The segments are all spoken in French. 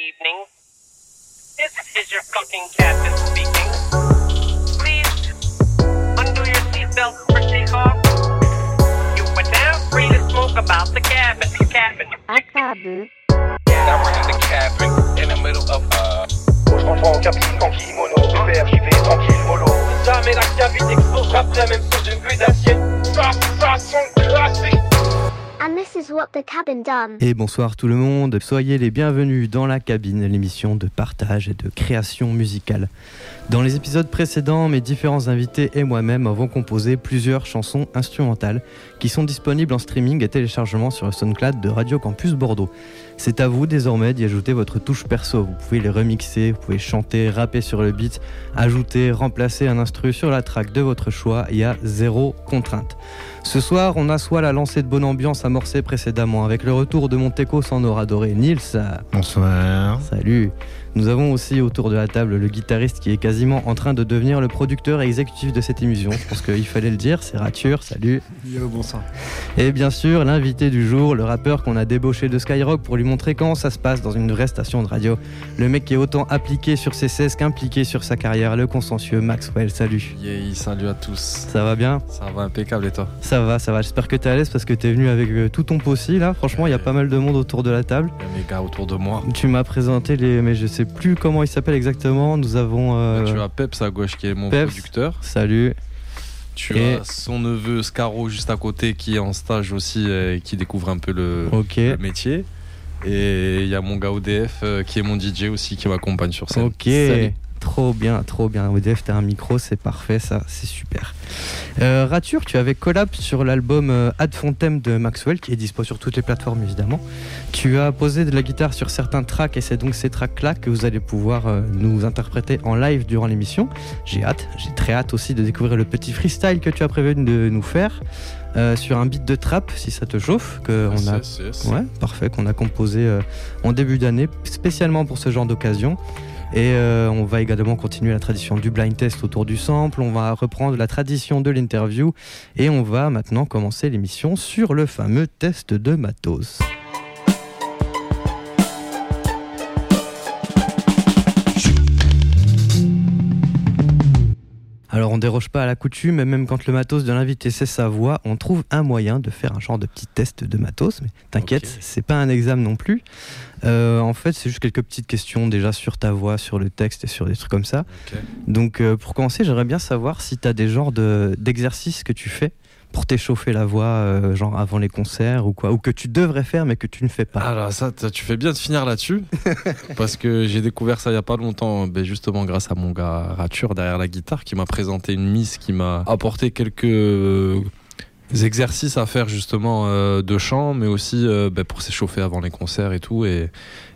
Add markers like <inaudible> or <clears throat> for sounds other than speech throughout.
evening. This is your fucking captain speaking. Please undo your seatbelt for takeoff. You are now free to smoke about the cabin. Cabin. Akabu. Now we're in the cabin, in the middle of uh. Je rentre en cabine en kimono, pépère, j'y vais tranquille, mollo. Jamais la cabine explosera même sous une bulle d'acier. Ça, ça son classique. And this is what the cabin. Et bonsoir tout le monde, soyez les bienvenus dans la cabine, l'émission de partage et de création musicale. Dans les épisodes précédents, mes différents invités et moi-même avons composé plusieurs chansons instrumentales qui sont disponibles en streaming et téléchargement sur le SoundCloud de Radio Campus Bordeaux. C'est à vous désormais d'y ajouter votre touche perso. Vous pouvez les remixer, vous pouvez chanter, rapper sur le beat, ajouter, remplacer un instru sur la track de votre choix. Il y a zéro contrainte. Ce soir, on a soit la lancée de bonne ambiance amorcée précédemment avec le retour de mon teco sans aura doré, Nils. Bonsoir. Salut. Nous avons aussi autour de la table le guitariste qui est quasiment en train de devenir le producteur exécutif de cette émission. Je pense qu'il fallait le dire, c'est Rature, salut. Yo, bonsoir. Et bien sûr, l'invité du jour, le rappeur qu'on a débauché de Skyrock pour lui montrer comment ça se passe dans une vraie station de radio. Le mec qui est autant appliqué sur ses 16 qu'impliqué sur sa carrière, le consensueux Maxwell, salut. Yeah, salut à tous. Ça va bien? Ça va impeccable et toi? Ça va, ça va. J'espère que t'es à l'aise parce que t'es venu avec euh, tout ton possi là. Franchement, il y a pas mal de monde autour de la table. Il y a mes gars autour de moi. Tu m'as présenté les, mais je sais plus comment ils s'appellent exactement. Nous avons. euh, Tu as Peps à gauche qui est mon Peps. producteur. Salut. Tu Et- as son neveu Scaro juste à côté qui est en stage aussi et qui découvre un peu le, Ok. le métier. Et il y a mon gars ODF euh, qui est mon DJ aussi qui m'accompagne sur scène. Ok. Salut. Trop bien, trop bien. ODF, t'as un micro, c'est parfait, ça, c'est super. Euh, Rature, tu avais collab sur l'album euh, Ad Fontem de Maxwell, qui est dispo sur toutes les plateformes évidemment. Tu as posé de la guitare sur certains tracks et c'est donc ces tracks-là que vous allez pouvoir euh, nous interpréter en live durant l'émission. J'ai hâte, j'ai très hâte aussi de découvrir le petit freestyle que tu as prévu de nous faire euh, sur un beat de trap, si ça te chauffe, que on a Yes, yes. Ouais, parfait, qu'on a composé euh, en début d'année, spécialement pour ce genre d'occasion. Et euh, on va également continuer la tradition du blind test autour du sample, on va reprendre la tradition de l'interview, et on va maintenant commencer l'émission sur le fameux test de matos. Alors on déroge pas à la coutume, même quand le matos de l'invité c'est sa voix, on trouve un moyen de faire un genre de petit test de matos. Mais t'inquiète, Ok. c'est pas un examen non plus. Euh, en fait, c'est juste quelques petites questions déjà sur ta voix, sur le texte et sur des trucs comme ça. Donc euh, pour commencer, j'aimerais bien savoir si tu as des genres de- d'exercices que tu fais pour t'échauffer la voix, euh, genre avant les concerts ou quoi, ou que tu devrais faire mais que tu ne fais pas. Alors ça, t- tu fais bien de finir là-dessus, <laughs> parce que j'ai découvert ça il y a pas longtemps, ben, justement grâce à mon gars Rature derrière la guitare, qui m'a présenté une miss, qui m'a apporté quelques euh, exercices à faire justement euh, de chant, mais aussi euh, ben, pour s'échauffer avant les concerts et tout. Et,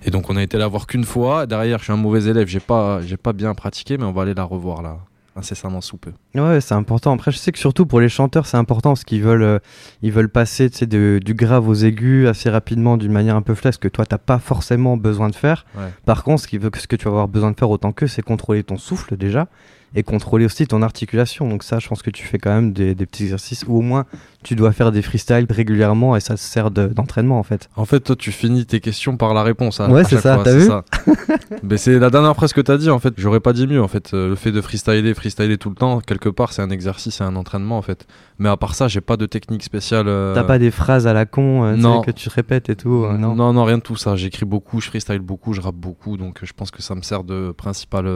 et donc on a été la voir qu'une fois. Derrière, je suis un mauvais élève, j'ai pas, j'ai pas bien pratiqué, mais on va aller la revoir là, incessamment sous peu. Ouais, c'est important. Après, je sais que surtout pour les chanteurs, c'est important parce qu'ils veulent, euh, ils veulent passer de- du grave aux aigus assez rapidement d'une manière un peu flasque que toi, t'as pas forcément besoin de faire. Ouais. Par contre, ce, qui veut, ce que tu vas avoir besoin de faire autant que, c'est contrôler ton souffle déjà et contrôler aussi ton articulation. Donc ça, je pense que tu fais quand même des, des petits exercices ou au moins tu dois faire des freestyles régulièrement et ça sert de- d'entraînement en fait. En fait, toi, tu finis tes questions par la réponse. à- Ouais, c'est ça, t'as vu ça. <laughs> Mais c'est la dernière phrase que t'as dit, en fait. J'aurais pas dit mieux, en fait. Euh, Le fait de freestyler, freestyler tout le temps, quelque part, c'est un exercice, c'est un entraînement, en fait. Mais à part ça, j'ai pas de technique spéciale. euh, T'as pas des phrases à la con euh, non. que tu te répètes et tout. euh, non. non. non, rien de tout ça. J'écris beaucoup, je freestyle beaucoup, je rappe beaucoup. Donc, je pense que ça me sert de principal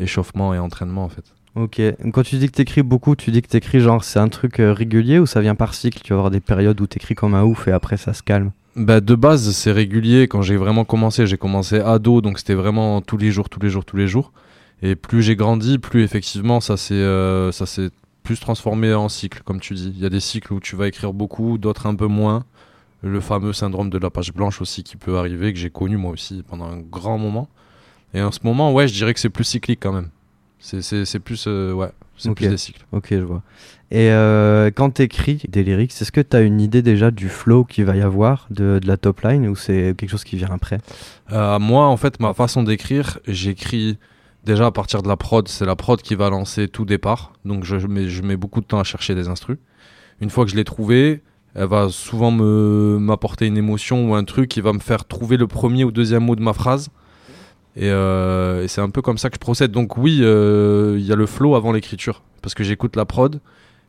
échauffement et entraînement, en fait. Ok. Quand tu dis que t'écris beaucoup, tu dis que t'écris genre c'est un truc euh, régulier ou ça vient par cycle Tu vas avoir des périodes où t'écris comme un ouf et après ça se calme? Bah, de base, c'est régulier. Quand j'ai vraiment commencé, j'ai commencé ado, donc c'était vraiment tous les jours, tous les jours, tous les jours. Et plus j'ai grandi, plus effectivement, ça s'est euh, ça s'est plus transformé en cycle, comme tu dis. Il y a des cycles où tu vas écrire beaucoup, d'autres un peu moins. Le fameux syndrome de la page blanche aussi qui peut arriver, que j'ai connu moi aussi pendant un grand moment. Et en ce moment, ouais, je dirais que c'est plus cyclique quand même. C'est- plus, euh, ouais, c'est plus des cycles. Ok, je vois. Et euh, quand t'écris des lyrics, est-ce que t'as une idée déjà du flow qu'il va y avoir, de, de la top line, ou c'est quelque chose qui vient après? Euh, moi, en fait, ma façon d'écrire, j'écris déjà à partir de la prod. C'est la prod qui va lancer tout départ. Donc, je mets, je mets beaucoup de temps à chercher des instrus. Une fois que je l'ai trouvée, elle va souvent me m'apporter une émotion ou un truc qui va me faire trouver le premier ou deuxième mot de ma phrase. Et, euh, et c'est un peu comme ça que je procède. Donc oui, euh, il y a le flow avant l'écriture, parce que j'écoute la prod.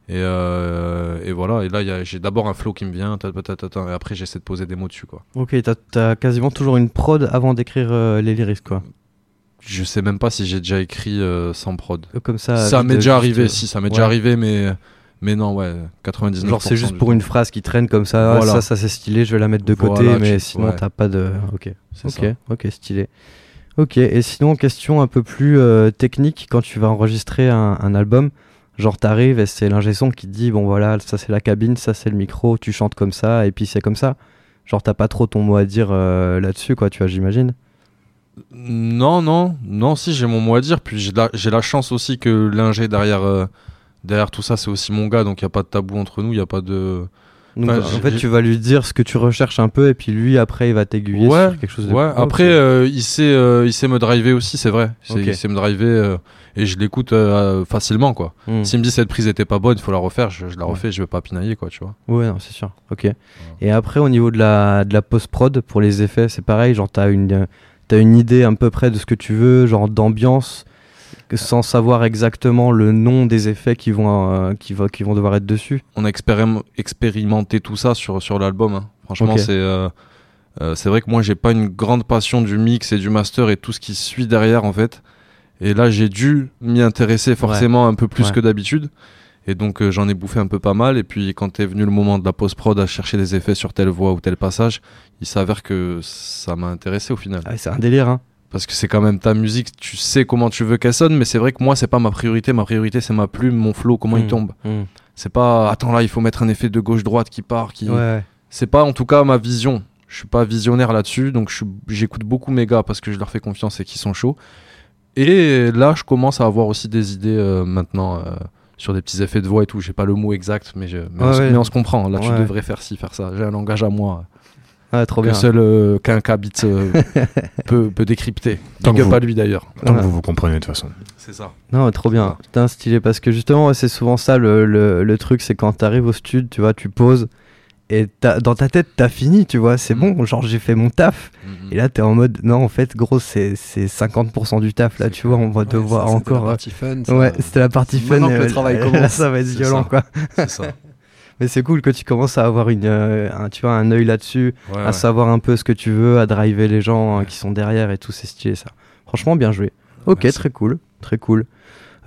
Et, euh, et voilà, et là j'ai d'abord un flow qui me vient, ta, ta, ta, ta, ta, et après j'essaie de poser des mots dessus. Quoi. Ok, t'as as quasiment toujours une prod avant d'écrire euh, les lyrics, quoi. Je sais même pas si j'ai déjà écrit euh, sans prod. Comme ça. ça m'est déjà arrivé, si, ça m'est ouais. déjà arrivé, mais, mais non, ouais, 99%. Genre c'est juste pour une phrase qui traîne comme ça, ah, Voilà. ça, ça c'est stylé, je vais la mettre de côté, Voilà, mais tu- sinon ouais. t'as pas de... Ok, C'est ok, ça. ok, stylé. Ok, et sinon question un peu plus euh, technique, quand tu vas enregistrer un, album, genre t'arrives et c'est l'ingé son qui te dit, bon voilà, ça c'est la cabine, ça c'est le micro, tu chantes comme ça, et puis c'est comme ça. Genre t'as pas trop ton mot à dire euh, là-dessus, quoi, tu vois, j'imagine. Non, non, non, si j'ai mon mot à dire. Puis j'ai la, chance aussi que l'ingé derrière, euh, derrière tout ça, c'est aussi mon gars, donc il a pas de tabou entre nous, il n'y a pas de. Donc Enfin, en fait tu vas lui dire ce que tu recherches un peu, et puis lui après il va t'aiguiller Ouais, sur quelque chose de... Ouais, Ok. après, euh, il, sait, euh, il sait me driver aussi, c'est vrai. C'est- Ok. Il sait me driver euh, et je l'écoute facilement, quoi. Hmm. S'il me dit cette prise était pas bonne, il faut la refaire, je, je la Ouais. refais, je vais pas pinailler, quoi, tu vois. Ouais, non, c'est sûr. Ok. Et après, au niveau de la, de la post-prod, pour les effets, c'est pareil. Genre, t'as une, t'as une idée à peu près de ce que tu veux, genre d'ambiance, sans savoir exactement le nom des effets qui vont, euh, qui, va- qui vont devoir être dessus. On a expérim- expérimenté tout ça sur, sur l'album. hein. Franchement, c'est euh, euh, c'est vrai que moi, j'ai pas une grande passion du mix et du master et tout ce qui suit derrière, en fait. Et là, j'ai dû m'y intéresser forcément un peu plus Ouais. que d'habitude. Et donc, euh, j'en ai bouffé un peu pas mal. Et puis, quand est venu le moment de la post-prod à chercher des effets sur telle voix ou tel passage, il s'avère que ça m'a intéressé au final. Ah, c'est un délire, hein. Parce que c'est quand même ta musique, tu sais comment tu veux qu'elle sonne, mais c'est vrai que moi, c'est pas ma priorité. Ma priorité, c'est ma plume, mon flow, comment il Hmm. tombe. Hmm. C'est pas, attends là, il faut mettre un effet de gauche-droite qui part. Qui... Ouais. C'est pas en tout cas ma vision. Je suis pas visionnaire là-dessus, donc j'écoute beaucoup mes gars parce que je leur fais confiance et qu'ils sont chauds. Et là, je commence à avoir aussi des idées euh, maintenant euh, sur des petits effets de voix et tout. J'ai pas le mot exact, mais, je- mais, on, Ouais, se- ouais. mais on se comprend. Là, tu devrais faire ci, faire ça. J'ai un langage à moi Ouais, trop que bien. seul euh, qu'un cabit euh, <laughs> peut, peut décrypter. Tant Big que up vous- à lui d'ailleurs. Tant Ouais. que vous vous comprenez de toute façon. C'est ça. Non, trop bien. Putain, stylé. Parce que justement, ouais, c'est souvent ça le, le, le truc, c'est quand t'arrives au studio, tu vois, tu poses. Et t'as- dans ta tête, t'as fini, tu vois, c'est Mm. bon, genre j'ai fait mon taf. Et là, t'es en mode, non, en fait, gros, c'est c'est 50% du taf, là, tu vois, on va devoir ça, c'était encore. La euh, partie fun. ça. Ouais, c'était la partie fun. Maintenant que le travail <laughs> là, commence, ça va être c'est violent, ça. quoi. C'est ça. <laughs> Mais c'est cool que tu commences à avoir une, euh, un, tu vois, un œil là-dessus, Ouais, à ouais. savoir un peu ce que tu veux, à driver les gens euh, qui sont derrière et tout, c'est stylé, ça. Franchement, bien joué. Ok, Merci. très cool, très cool.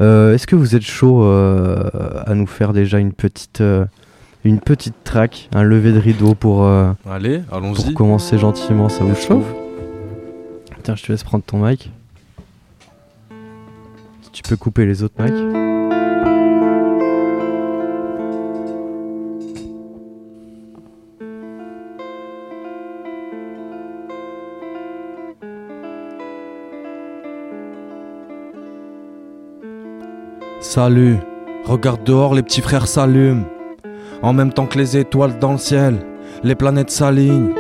Euh, Est-ce que vous êtes chaud euh, à nous faire déjà une petite, une petite track, un lever de rideau pour, Allez, pour allons-y. commencer gentiment Ça vous chauffe? Tiens, je te laisse prendre ton mic. Si Tu peux couper les autres mics. Salut, regarde dehors, les petits frères s'allument. En même temps que les étoiles dans le ciel, les planètes s'alignent.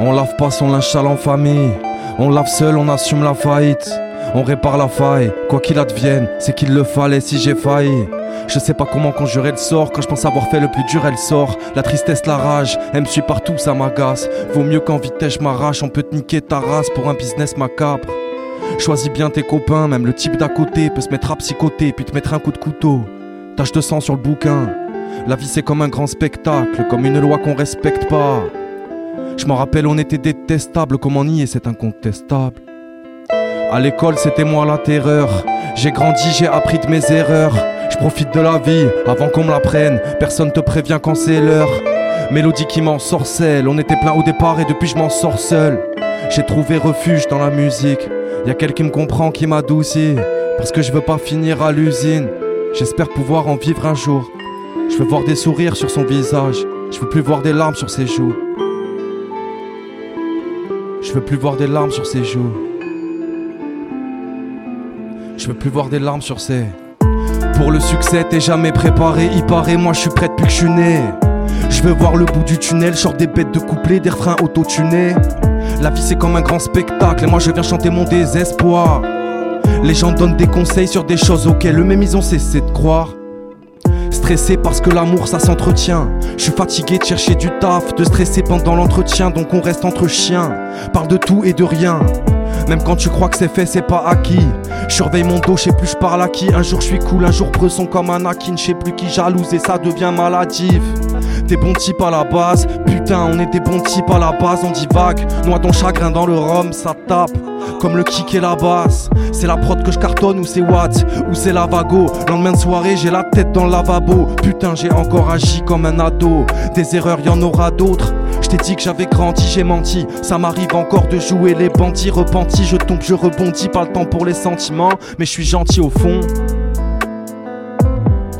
On lave pas son linge sale en famille, on lave seul, on assume la faillite. On répare la faille, quoi qu'il advienne, c'est qu'il le fallait si j'ai failli. Je sais pas comment conjurer le sort, quand je pense avoir fait le plus dur, elle sort. La tristesse, la rage, elle me suit partout, ça m'agace. Vaut mieux qu'en vitesse, je m'arrache, on peut te niquer ta race pour un business macabre. Choisis bien tes copains, même le type d'à côté peut se mettre à psychoter puis te mettre un coup de couteau. Tache de sang sur le bouquin. La vie c'est comme un grand spectacle, comme une loi qu'on respecte pas. Je m'en rappelle, on était détestable, comment nier, c'est incontestable. À l'école, c'était moi la terreur. J'ai grandi, j'ai appris de mes erreurs. Je profite de la vie avant qu'on me la prenne. Personne te prévient quand c'est l'heure. Mélodie qui m'ensorcelle, on était plein au départ et depuis je m'en sors seul. J'ai trouvé refuge dans la musique. Y a quelqu'un qui me comprend, qui m'adoucit. Parce que je veux pas finir à l'usine. J'espère pouvoir en vivre un jour. Je veux voir des sourires sur son visage. Je veux plus voir des larmes sur ses joues. Je veux plus voir des larmes sur ses joues. Je veux plus voir des larmes sur ses. Pour le succès, t'es jamais préparé. Il paraît, moi je suis prêt depuis que je né. Je veux voir le bout du tunnel, genre des bêtes de couplets, des refrains auto-tunés. La vie c'est comme un grand spectacle et moi je viens chanter mon désespoir. Les gens donnent des conseils sur des choses auxquelles eux-mêmes ils ont cessé de croire. Stressé parce que l'amour ça s'entretient. Je suis fatigué de chercher du taf, de stresser pendant l'entretien, donc on reste entre chiens. Parle de tout et de rien. Même quand tu crois que c'est fait, c'est pas acquis. Surveille mon dos, je sais plus je parle à qui. Un jour je suis cool, un jour bresson comme un akin. Je sais plus qui jalouse et ça devient maladif. Des bons types à la base, putain, on est des bons types à la base, on divague. Noie ton chagrin dans le rhum, ça tape. Comme le kick et la basse. C'est la prod que je cartonne ou c'est Watts ou c'est la vago. Lendemain de soirée, j'ai la tête dans le lavabo. Putain, j'ai encore agi comme un ado. Des erreurs, y en aura d'autres. Je t'ai dit que j'avais grandi, j'ai menti. Ça m'arrive encore de jouer les bandits repentis. Je tombe, je rebondis, pas le temps pour les sentiments. Mais je suis gentil au fond.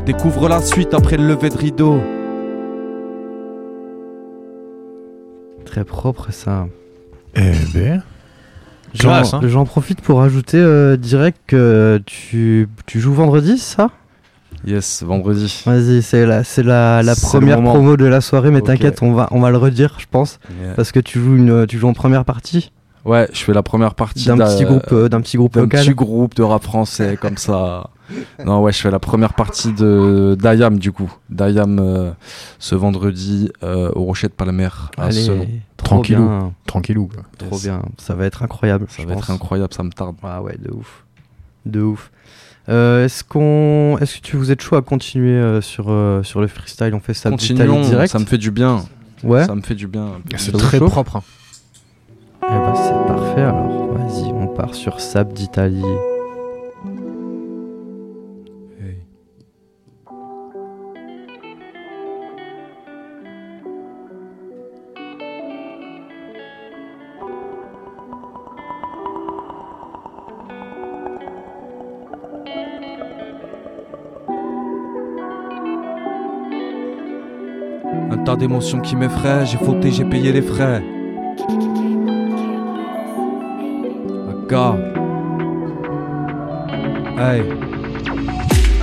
Découvre la suite après le lever de rideau. Très propre ça. Eh ben. J'en hein. j'en profite pour ajouter euh, direct que tu, tu joues vendredi, c'est ça? Yes, vendredi. Vas-y, c'est la, c'est la, première promo de la soirée, mais t'inquiète, on va, on va le redire, je pense, Yeah. parce que tu joues, une, tu joues en première partie Ouais, je fais la première partie d'un d'a- petit groupe, euh, d'un petit groupe local. petit groupe de rap français <laughs> comme ça. Non, ouais, je fais la première partie de d'Ayam du coup. D'Ayam euh, ce vendredi euh, au Rocher de Palmer à Allez, Selon. trop Tranquillou. bien, Tranquillou. quoi. trop Yes. bien, ça va être incroyable. Ça je va pense. être incroyable, ça me tarde. Ah ouais, de ouf, de ouf. Euh, est-ce qu'on, est-ce que tu vous êtes chaud à continuer euh, sur euh, sur le freestyle? On fait ça Continuons, direct? ça me fait du bien. Ouais. Ça me fait du bien. C'est très chaud propre. hein. Eh ben, c'est parfait alors. Vas-y, on part sur Sab d'Italie. Un tas d'émotions qui m'effraient, j'ai fauté, j'ai payé les frais.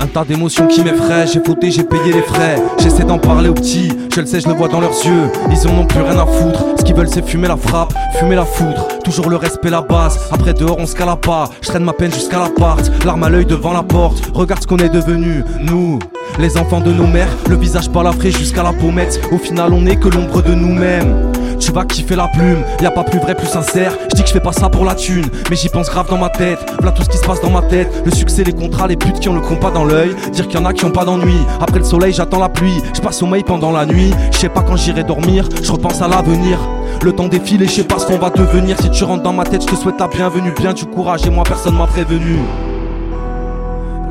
Un tas d'émotions qui m'effraient, j'ai fauté, j'ai payé les frais. J'essaie d'en parler aux petits, je le sais, je le vois dans leurs yeux. Ils en ont plus rien à foutre, ce qu'ils veulent c'est fumer la frappe, fumer la foudre. Toujours le respect, la base. Après dehors, on se cala pas. Je traîne ma peine jusqu'à l'appart, l'arme à l'œil devant la porte. Regarde ce qu'on est devenu, nous. Les enfants de nos mères, le visage balafré jusqu'à la pommette. Au final, on est que l'ombre de nous-mêmes. Tu vas kiffer la plume, y a pas plus vrai, plus sincère. Je dis que je fais pas ça pour la thune, mais j'y pense grave dans ma tête. Voilà tout ce qui se passe dans ma tête. Le succès, les contrats, les putes qui ont le compas dans l'œil. Dire qu'il y en a qui ont pas d'ennui. Après le soleil, j'attends la pluie. Je passe sommeil pendant la nuit. Je sais pas quand j'irai dormir, je repense à l'avenir. Le temps défile et je sais pas ce qu'on va devenir. Si tu rentres dans ma tête, je te souhaite la bienvenue. Bien du courage et moi personne m'a prévenu.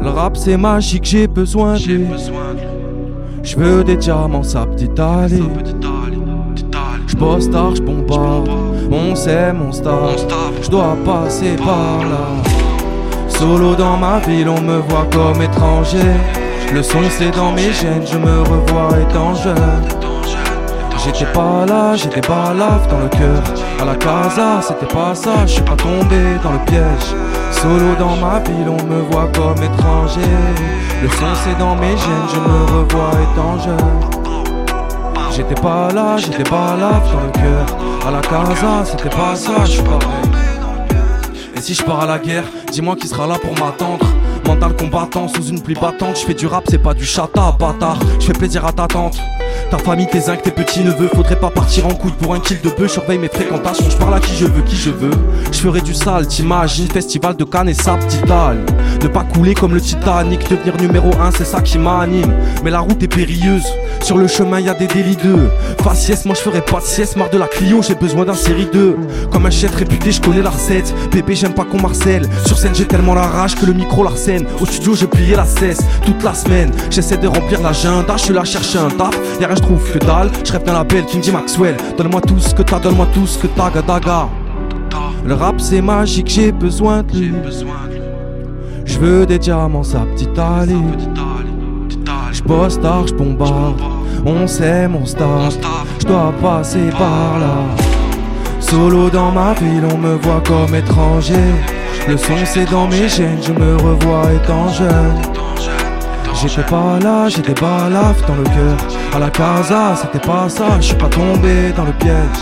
Le rap c'est magique, j'ai besoin de lui. Je veux des diamants, ça petite allée. Je bosse tard, je bombarde. On sait mon staff. Je dois passer par là. Solo dans ma ville, on me voit comme étranger. Le son c'est dans mes gènes, je me revois étant jeune. J'étais pas là, j'étais balaf dans le cœur. À la casa, c'était pas ça, je suis pas tombé dans le piège. Solo dans ma ville, on me voit comme étranger. Le son c'est dans mes gènes, je me revois étant jeune. J'étais pas là, j'étais balaf dans le cœur. À la casa, c'était pas ça, je suis pas Et si je pars à la guerre, dis-moi qui sera là pour m'attendre. Mental combattant sous une pluie battante, je fais du rap, c'est pas du chata, bâtard. Je fais plaisir à ta tante. Ta famille, tes zincs, tes petits neveux, faudrait pas partir en couille pour un kill de bœuf. Surveille mes fréquentations, je parle à qui je veux, qui je veux. Je ferai du sale, t'imagines, festival de Cannes et sap. Ne pas couler comme le Titanic, devenir numéro 1, c'est ça qui m'anime. Mais la route est périlleuse, sur le chemin y a des délits d'eux. Faciès, moi je ferai pas de sieste, marre de la Clio, j'ai besoin d'un série 2. Comme un chef réputé, je connais la recette. Bébé, j'aime pas qu'on marcelle. Sur scène, j'ai tellement la rage que le micro l'arsène. Au studio, je pliais la cesse toute la semaine. J'essaie de remplir l'agenda, je suis là chercher un taf. Y'a rien, je trouve que dalle. Je rêve d'un label qui me dit Maxwell. Donne-moi tout ce que t'as, donne-moi tout ce que t'as, gadaga. Le rap c'est magique, j'ai besoin de lui. Je veux des diamants, sa petite allée. Je bosse tard, je bombarde. On sait mon staff. Je dois passer par là. Solo dans ma ville, on me voit comme étranger. Le son c'est dans mes gènes, je me revois étant jeune. J'étais pas là, j'étais balaf dans le cœur. À la casa, c'était pas ça, je suis pas tombé dans le piège.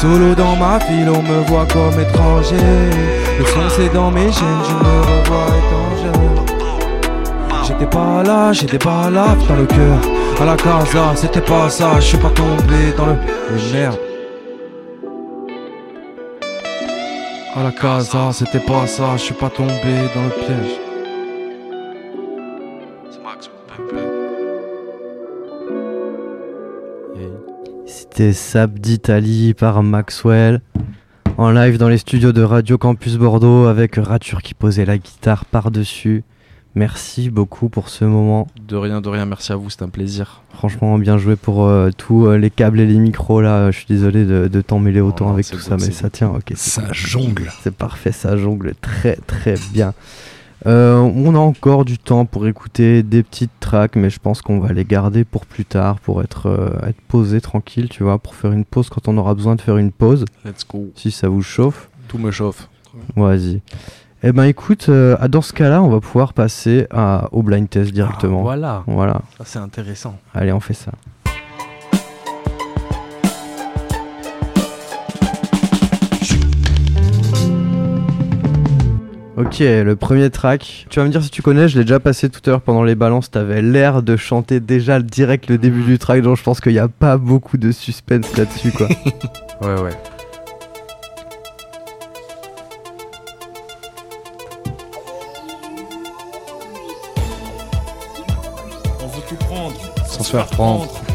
Solo dans ma ville, on me voit comme étranger. Le son c'est dans mes gènes, je me revois jeune. J'étais pas là, j'étais balaf dans le cœur. À la casa, c'était pas ça, je suis pas tombé dans le. Mais merde. À la casa, c'était pas ça, je suis pas tombé dans le piège. C'était Sab d'Italie par Maxwell. En live dans les studios de Radio Campus Bordeaux avec Rature qui posait la guitare par-dessus. Merci beaucoup pour ce moment. De rien, de rien, merci à vous, c'est un plaisir. Franchement, bien joué pour euh, tous euh, les câbles et les micros là. Je suis désolé de, de t'en mêler autant avec tout ça, mais ça tient. Ok, Ça jongle. C'est parfait, ça jongle très très bien. Euh, on a encore du temps pour écouter des petites tracks, mais je pense qu'on va les garder pour plus tard, pour être, euh, être posé tranquille, tu vois, pour faire une pause quand on aura besoin de faire une pause, Let's go. si ça vous chauffe. Tout me chauffe. Vas-y. Eh ben écoute, euh, dans ce cas-là, on va pouvoir passer à, au blind test directement. Ah, voilà, Voilà, ça c'est intéressant. allez, on fait ça. Ok, le premier track. Tu vas me dire si tu connais, je l'ai déjà passé tout à l'heure pendant les balances. T'avais l'air de chanter déjà direct le début du track, donc je pense qu'il n'y a pas beaucoup de suspense là-dessus, quoi. <laughs> Ouais, ouais. On veut tout prendre. Sans se faire prendre. <laughs>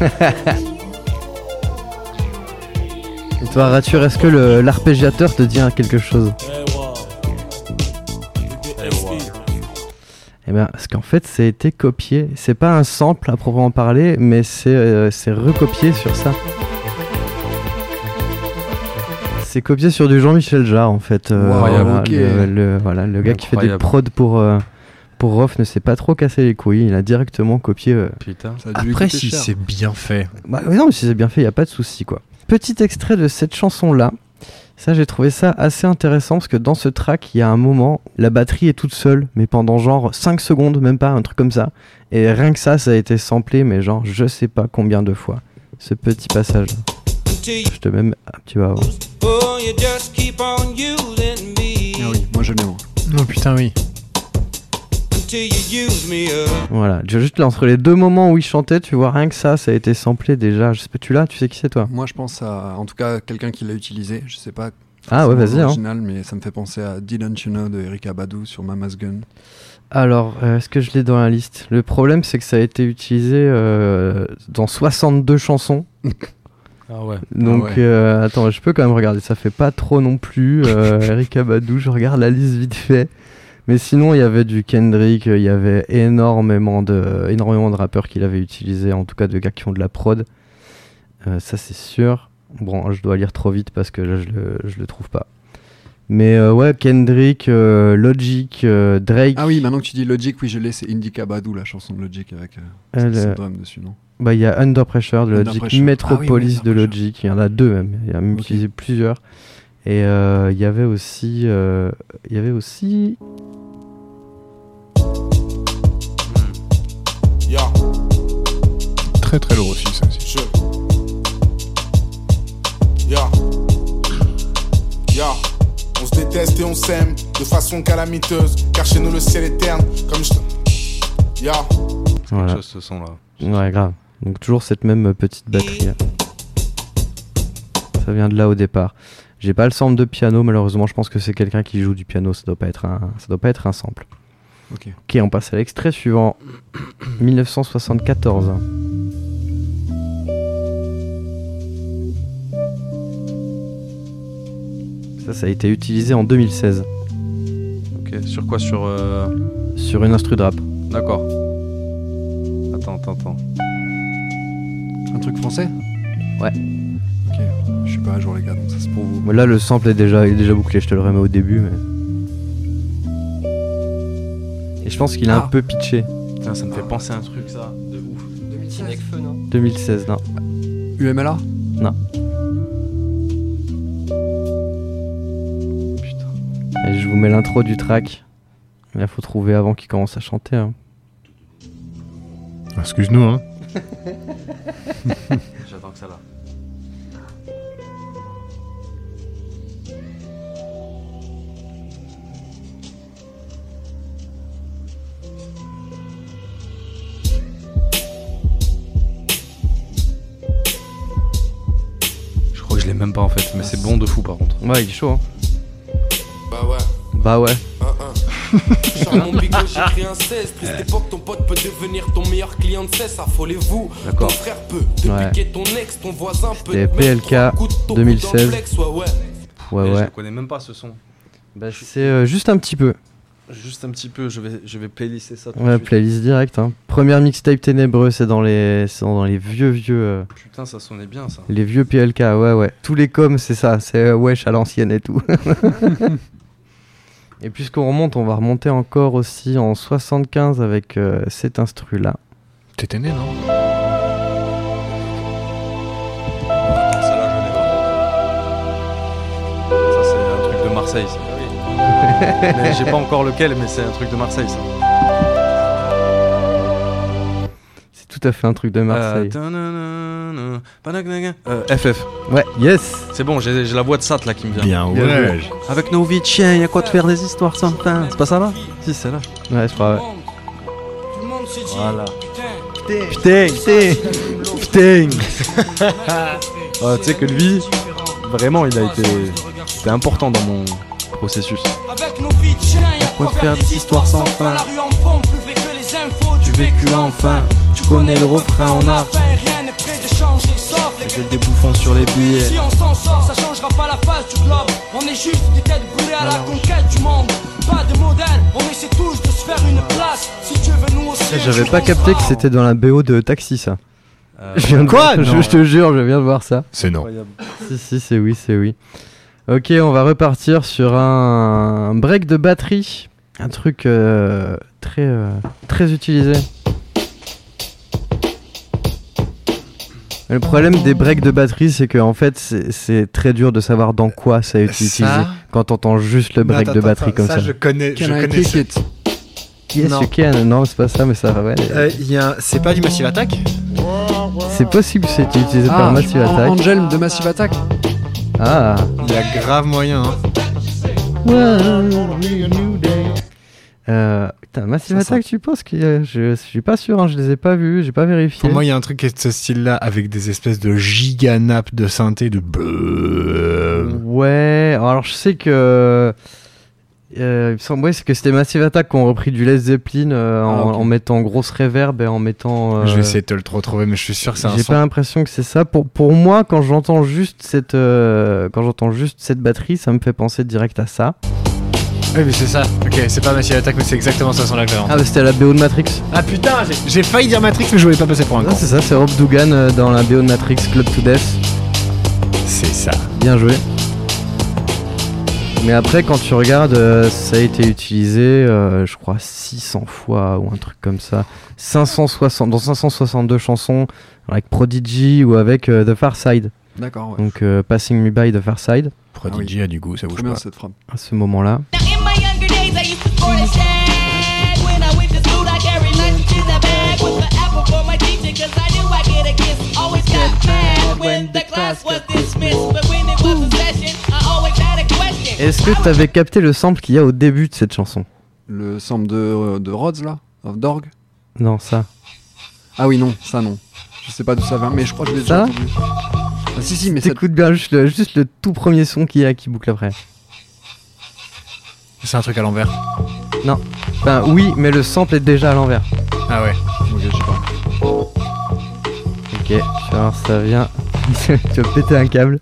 Et toi, Rature, est-ce que le- l'arpégiateur te dit quelque chose? Eh bien, parce qu'en fait, ça a été copié. C'est pas un sample à proprement parler, mais c'est euh, recopié sur ça. C'est copié sur du Jean-Michel Jarre, en fait. Euh, Wow, voilà, le, le- voilà, le gars qui fait des prods pour, euh, pour Rof ne s'est pas trop cassé les couilles. Il a directement copié. euh, Putain. Ça a dû Après, si c'est bien fait. bah, non, mais si c'est bien fait, il n'y a pas de souci, quoi. Petit extrait de cette chanson-là. Ça, j'ai trouvé ça assez intéressant parce que dans ce track, il y a un moment, la batterie est toute seule, mais pendant genre 5 secondes, même pas, un truc comme ça. Et rien que ça, ça a été samplé, mais genre, je sais pas combien de fois. Ce petit passage. Je te mets un petit peu avant. Oh, Ah oui, moi je l'ai moi. Oh putain, oui. Voilà, juste là, entre les deux moments où il chantait, tu vois, rien que ça, ça a été samplé déjà. Je sais pas, tu l'as, tu sais qui c'est toi? Moi je pense à, en tout cas, quelqu'un qui l'a utilisé. Je sais pas. Ah ouais, vas-y. Hein. mais ça me fait penser à Didn't You Know de Erika Badu sur Mama's Gun. Alors, euh, est-ce que je l'ai dans la liste? Le problème, c'est que ça a été utilisé euh, dans 62 chansons. <laughs> Ah ouais. Donc, ouais. euh, attends, je peux quand même regarder. Ça fait pas trop non plus. Euh, <laughs> Erika Badu, je regarde la liste vite fait. Mais sinon, il y avait du Kendrick, il y avait énormément de, énormément de rappeurs qui l'avaient utilisé, en tout cas de gars qui font de la prod. Euh, ça, c'est sûr. Bon, je dois lire trop vite parce que là, je le, je le trouve pas. Mais euh, ouais, Kendrick, euh, Logic, euh, Drake. Ah oui, maintenant que tu dis Logic, oui, je l'ai, c'est Indica Badu, la chanson de Logic avec euh, Elle, euh, drum dessus, non? Bah, il y a Under Pressure de Under Logic, Pressure. Metropolis Ah oui, de Logic, il y en a deux même, il y a même Ok. utilisé plusieurs. Et euh, il y avait aussi, euh, il y avait aussi, Très très lourd aussi, ça aussi. sure. Yeah. Yeah. On se déteste et on s'aime de façon calamiteuse, car chez nous le ciel est terne, comme je. Yeah. voilà, Chose, ce son là. ouais grave. Donc toujours cette même euh, petite batterie. là. Ça vient de là au départ. J'ai pas le sample de piano, malheureusement. Je pense que c'est quelqu'un qui joue du piano. Ça doit pas être un, ça doit pas être un sample. Ok. Ok, on passe à l'extrait suivant. <clears throat> 1974. Ça, ça a été utilisé en 2016 Ok, sur quoi Sur. euh, sur une instru de rap. D'accord. Attends, attends, attends. Un truc français? Ouais. Ok, je suis pas à jour, les gars, donc ça c'est pour vous. Là, le sample est déjà, est déjà bouclé. Je te le remets au début, mais. Et je pense qu'il est un Ah. peu pitché. Putain, ça me fait penser à un truc ça. De ouf. 2016, non. UMLA Et je vous mets l'intro du track. Il faut trouver avant qu'il commence à chanter. hein. Excuse-nous, hein. <laughs> pas en fait, mais c'est bon de fou par contre. Ouais, il est chaud. Hein. Bah ouais. Bah ouais. Charles, mon bigot, j'ai pris un 16. Prise d'époque, ton pote peut devenir ton meilleur client de cesse. Affolez-vous. Ton D'accord. frère peut te Ouais. piquer ton ex, ton voisin peut te mettre PLK trois coups de taureau dans le 2016. flex, ouais, ouais. Ouais, Et Je ouais. connais même pas ce son. Bah, c'est euh, juste un petit peu. Juste un petit peu, je vais, je vais playlister ça. tout Ouais, suite. playlist direct. Hein. Première mixtape ténébreux, c'est dans les, c'est dans les vieux, vieux, euh, Putain, ça sonnait bien ça. les vieux PLK. Ouais, ouais. Tous les coms, c'est ça. C'est euh, wesh à l'ancienne et tout. <laughs> et puisqu'on remonte, on va remonter encore aussi en 75 avec euh, cet instru-là. T'étais né, non? Ça, c'est un truc de Marseille, ça. Mais j'ai pas encore lequel, mais c'est un truc de Marseille, ça. C'est tout à fait un truc de Marseille. Euh, panagnaga. Euh, FF. Ouais, yes C'est bon, j'ai j'ai la voix de Sat là qui me vient. Bien, ouais. Avec nos vies de y a quoi de faire des histoires sans. C'est pas ça là? Si, c'est là. Ouais, je crois, ouais. Tout le monde se dit, Voilà. putain, Putain Putain <laughs> Ah, Tu sais que lui, vraiment, il a été, c'était important dans mon processus. Avec nos vies de chiens, y a quoi faire des histoires sans fin. La rue en pompe, plus vrai que les infos du vécu enfin. Tu connais le refrain, on a faim, rien n'est prêt de changer, sauf les des bouffons sur les billets. Si on s'en sort, ça changera pas la face du globe. On est juste des têtes brûlées à la conquête du monde. Pas de modèle, on essaie tous de se faire une place. Si tu veux, nous aussi. un J'avais pas capté que c'était dans la BO de Taxi, ça. Euh, Je viens de- Quoi? je, Non. je te jure, je viens de voir ça. C'est non. Si, si, c'est oui, c'est oui. Ok, on va repartir sur un break de batterie. Un truc euh, très, euh, très utilisé. Le problème des breaks de batterie, c'est que en fait, c'est c'est très dur de savoir dans quoi ça a été utilisé quand t'entends juste le break Non, de batterie comme ça. ça. je connais. Je I connais kick ça. it? Yes, Non. you can. Non, c'est pas ça, mais ça, ouais. Euh, il y a un- C'est pas du Massive Attack? C'est possible que c'était utilisé par Massive An- Attack. Angel de Massive Attack. Ah. Il y a grave moyen. hein. Euh, putain, Massive Attack, tu penses que euh, je, je suis pas sûr, hein, je les ai pas vus, j'ai pas vérifié. Pour moi, il y a un truc qui est de ce style-là avec des espèces de giga nappes de synthé de. Ouais, alors je sais que. Euh, il me semble ouais, c'est que c'était Massive Attack qui ont repris du Led Zeppelin euh, en, Ah, en mettant grosse reverb et en mettant. euh, Je vais essayer de te le retrouver, mais je suis sûr que c'est un J'ai pas l'impression que c'est ça. Pour, pour moi, quand j'entends juste cette euh, quand j'entends juste cette batterie, ça me fait penser direct à ça. Oui, mais c'est ça. Ok, c'est pas Massive Attack, mais c'est exactement ça son là Ah, bah, c'était la BO de Matrix. Ah putain, j'ai- failli dire Matrix, mais je voulais pas passer pour un Ah, con. c'est ça, c'est Rob Dugan dans la BO de Matrix Club to Death. C'est ça. Bien joué. Mais après, quand tu regardes, euh, ça a été utilisé, euh, je crois, 600 fois ou un truc comme ça. 560, dans 562 chansons, avec Prodigy ou avec euh, The Far Side. D'accord, ouais. Donc, euh, Passing Me By The Far Side, Prodigy a du goût, ça bouge Très bien pas. cette frappe. à ce moment-là. Knew I'd get a kiss. Always got mad when the class was dismissed. But when it was a session, I always had a question. Est-ce que tu avais capté le sample qu'il y a au début de cette chanson Le sample de, de Rhodes là Of Dorg Non, ça. Ah oui, non, ça non. Je sais pas d'où ça vient, mais je crois que je l'ai Ça déjà entendu. Ah, si, si, mais ça. T'écoutes bien juste le, juste le tout premier son qu'il y a qui boucle après. C'est un truc à l'envers. Enfin, oui, mais le sample est déjà à l'envers. Ah ouais. Ok, je sais pas. Ok, tu vas voir, ça vient. <laughs> tu vas péter un câble.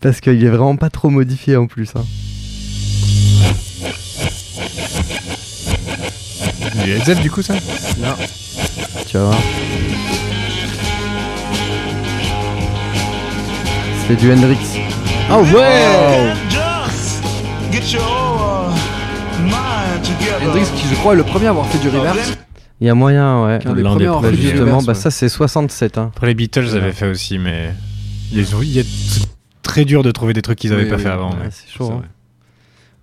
Parce qu'il est vraiment pas trop modifié en plus. Hein. Du Led du coup, ça? Tu vas voir. C'est du Hendrix. Ah ouais Hendrix qui je crois est le premier à avoir fait du reverse. Il y a moyen, ouais. Des L'un premiers des du justement, bah, ouais. ça c'est 67. Hein. Après, les Beatles avaient fait aussi, mais. Ils ont- Il y a c'est très dur de trouver des trucs qu'ils avaient Oui, pas oui, fait avant. Ouais, c'est chaud. hein.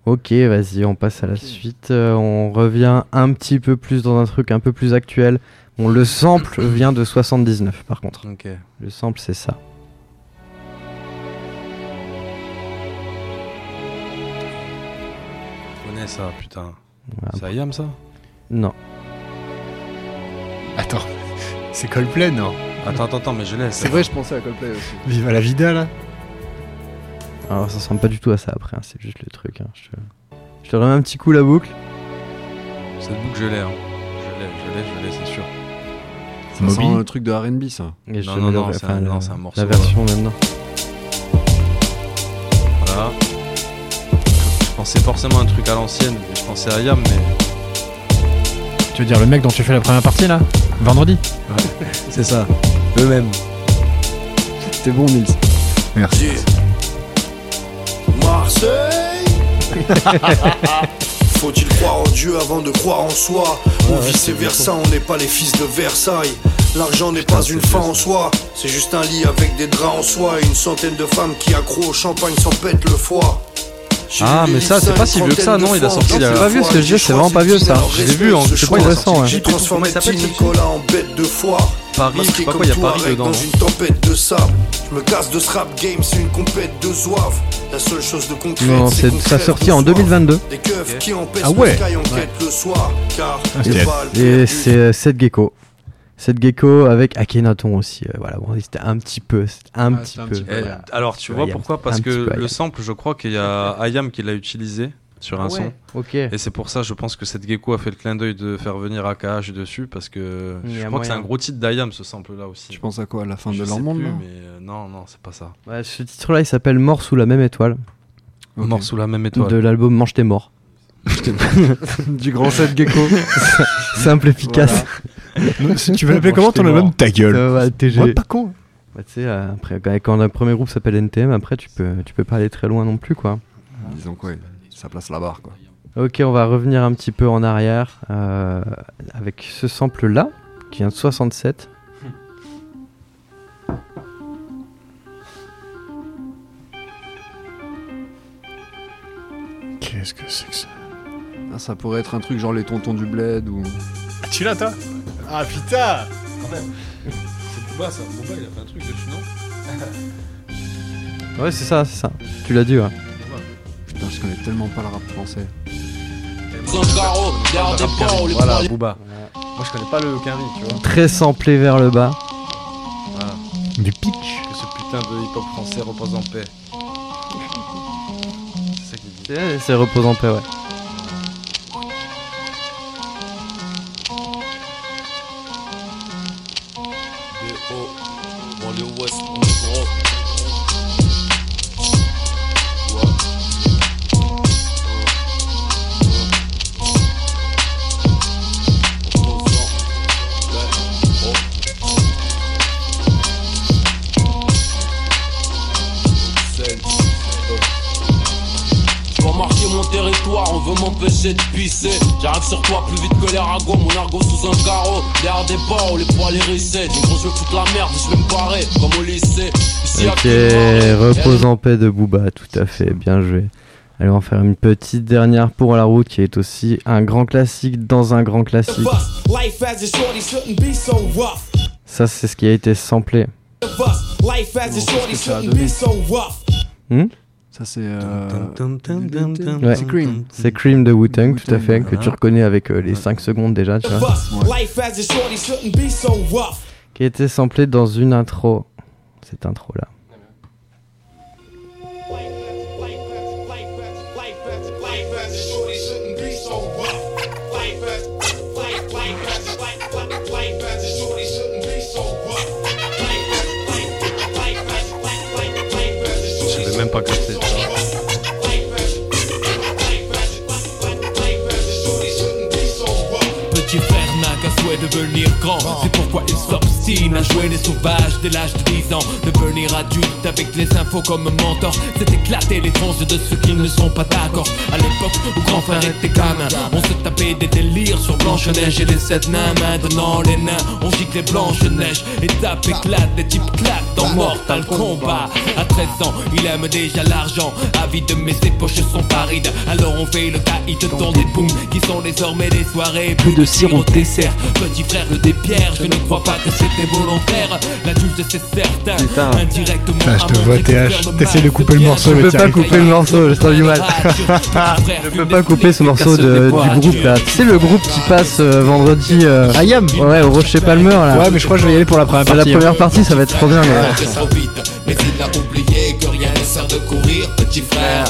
Ok, vas-y, on passe à la suite. Euh, on revient un petit peu plus dans un truc un peu plus actuel. Bon, le sample <coughs> vient de 79 par contre. Ok. Le sample c'est ça. Je connais ça, putain. C'est Ayam ça? Non. Attends, c'est Coldplay, non Attends, attends, attends, mais je laisse. C'est vrai, je pensais à Coldplay aussi. Viva la vida, là Alors ça ressemble pas du tout à ça après, hein, c'est juste le truc. hein. Je, te... je te remets un petit coup la boucle. Cette boucle, je l'ai. Hein. Je l'ai, je l'ai, je l'ai, c'est sûr. Ça Moby. sent un truc de RB, ça. Et je Non, non, non, c'est un- la, non, c'est un morceau, la version maintenant. Voilà. Je pensais forcément à un truc à l'ancienne, mais je pensais à Yam, mais Tu veux dire le mec dont tu fais la première partie là Vendredi C'est ça. Eux-mêmes. C'était bon, Nils. Merci. Marseille <laughs> Faut-il croire en Dieu avant de croire en soi? Ou vice versa, on n'est pas les fils de Versailles L'argent n'est pas une fin en soi C'est juste un lit avec des draps en soie Et une centaine de femmes qui accro au champagne s'en pètent le foie Ah, lu mais ça, c'est pas si vieux que ça, non, il a sorti il C'est pas vieux ce que je dis, c'est vraiment pas vieux ça. Je l'ai vu, hein, c'est je pas crois, récent. J'ai transformé il Nicolas en bête de foire Paris, je sais pas comme quoi, il y a Paris dedans. dans non une tempête de sable Je me casse de ce rap game, c'est une compète de zouave La seule chose de concret Non, c'est ça sorti en 2022. Des keufs qui empêchent Ah ouais. le sky en quête le soir Car Ah, Et c'est euh, Seth Gecko. Seth Gecko avec Akhenaton aussi. euh, voilà, bon, c'était un petit peu. Un Ah, petit un peu. petit peu, Eh, voilà. Alors, tu vois Ayam, pourquoi? Parce que le sample, je crois qu'il y a Ayam qui l'a utilisé sur un Ah son. Et c'est pour ça, je pense que cette gecko a fait le clin d'œil de faire venir AKH dessus parce que je crois que c'est un gros titre d'Ayam ce sample là aussi. Tu penses à quoi À la fin Je de leur monde, plus, là mais euh, non, non, c'est pas ça. Ouais, ce titre-là, il s'appelle Mort sous la même étoile. Mort sous la même étoile. de l'album Mange tes morts. <laughs> Du grand Seth Gecko. <laughs> Simple, efficace. <laughs> Si tu veux l'appeler comment ton album. Ta gueule. Euh, TG. Ouais, pas con. Bah, tu sais, euh, après, quand- quand un premier groupe s'appelle NTM, après, tu peux, tu peux pas aller très loin non plus, quoi. Disons quoi, ça place la barre, quoi. Ok, on va revenir un petit peu en arrière euh, avec ce sample-là, qui vient de 67. <laughs> Qu'est-ce que c'est que ça? Ah, ça pourrait être un truc genre les tontons du bled ou. Ah, tu l'as, toi? Ah putain C'est Booba ça, Booba il a fait un truc dessus, non Ouais, c'est ça, c'est ça. Tu l'as dit, ouais. Putain, je connais tellement pas le rap français. Voilà, Booba. Moi je connais pas le Quinry, tu vois. Très samplé vers le bas. Voilà. Du pitch. Que ce putain de hip-hop français repose en paix. C'est ça qu'il dit. C'est c'est repose en paix, ouais. Clément, repose en paix de Booba, tout à fait, bien joué. Allez, on va faire une petite dernière pour la route qui est aussi un grand classique dans un grand classique. Life as a shorty shouldn't be so rough. Ça, c'est ce qui a été samplé. Hmm? Ça, c'est. Euh... Ouais. C'est Cream. C'est Cream de Wu-Tang, tout à fait, que tu reconnais avec euh, les 5 secondes déjà, tu vois. Rough. Qui a été samplé dans une intro. Cette intro-là. Je devenir grand. C'est pourquoi il s'obstine à jouer les sauvages dès l'âge de 10 ans. Devenir adulte avec les infos comme mentor. C'est éclater les tranches de ceux qui ne sont pas d'accord. À l'époque où grand frère était gamin. On se tapait des délires sur Blanche-Neige et les sept nains Maintenant les nains. On gicle les Blanche-Neige Et tape éclate, des types claquent dans Mortal Kombat. À 13 ans il aime déjà l'argent. Avide mais ses poches sont parides. Alors on fait le caïd dans des booms Qui sont désormais des soirées Plus de sirop de dessert. Petit frère des pierres Je ne crois pas que c'était volontaire L'adulte c'est certain Putain. Indirectement Putain, je te à vois, TH. mal, de couper le c'est morceau, bien. Je mais peux pas couper le morceau, je sens du mal. Je peux pas couper ce morceau de, du groupe là. Tu sais le groupe qui passe euh, vendredi euh, Ayam Ouais, au Rocher Palmer là. Ouais, mais je crois que je vais y aller pour la première partie. la première partie ça va être trop bien. mais- Mais il a oublié que rien ne sert de courir Petit petit frère.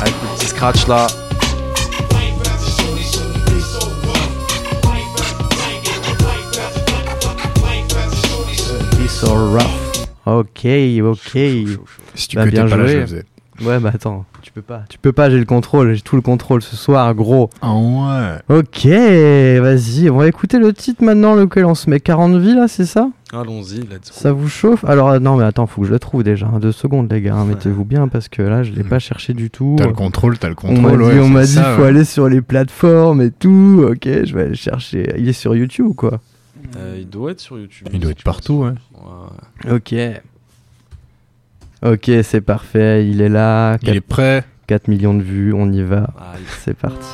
Avec le petit scratch là. So rough. Ok, ok. Si tu Bah, pétais bien pas là, je joué. le faisais. Ouais, bah attends, tu peux pas. Tu peux pas, j'ai le contrôle, j'ai tout le contrôle ce soir, gros. Ah ouais. Ok, vas-y, on va écouter le titre maintenant, lequel on se met 40 vies là, c'est ça? Allons-y, let's go. Ça vous chauffe? Alors euh, non, mais attends, faut que je le trouve déjà. hein, Deux secondes, les gars. hein, Mettez-vous bien parce que là, je l'ai pas cherché du tout. T'as le contrôle, t'as le On m'a contrôle. dit, ouais, on dit, ça, faut ouais. aller sur les plateformes et tout. Ok, je vais aller chercher. Il est sur YouTube ou quoi? Euh, il doit être sur YouTube. Il doit être partout, ouais. Ouais. Ok. Ok, c'est parfait. Il est là. Il est prêt. 4 millions de vues, on y va. Aïe. C'est parti.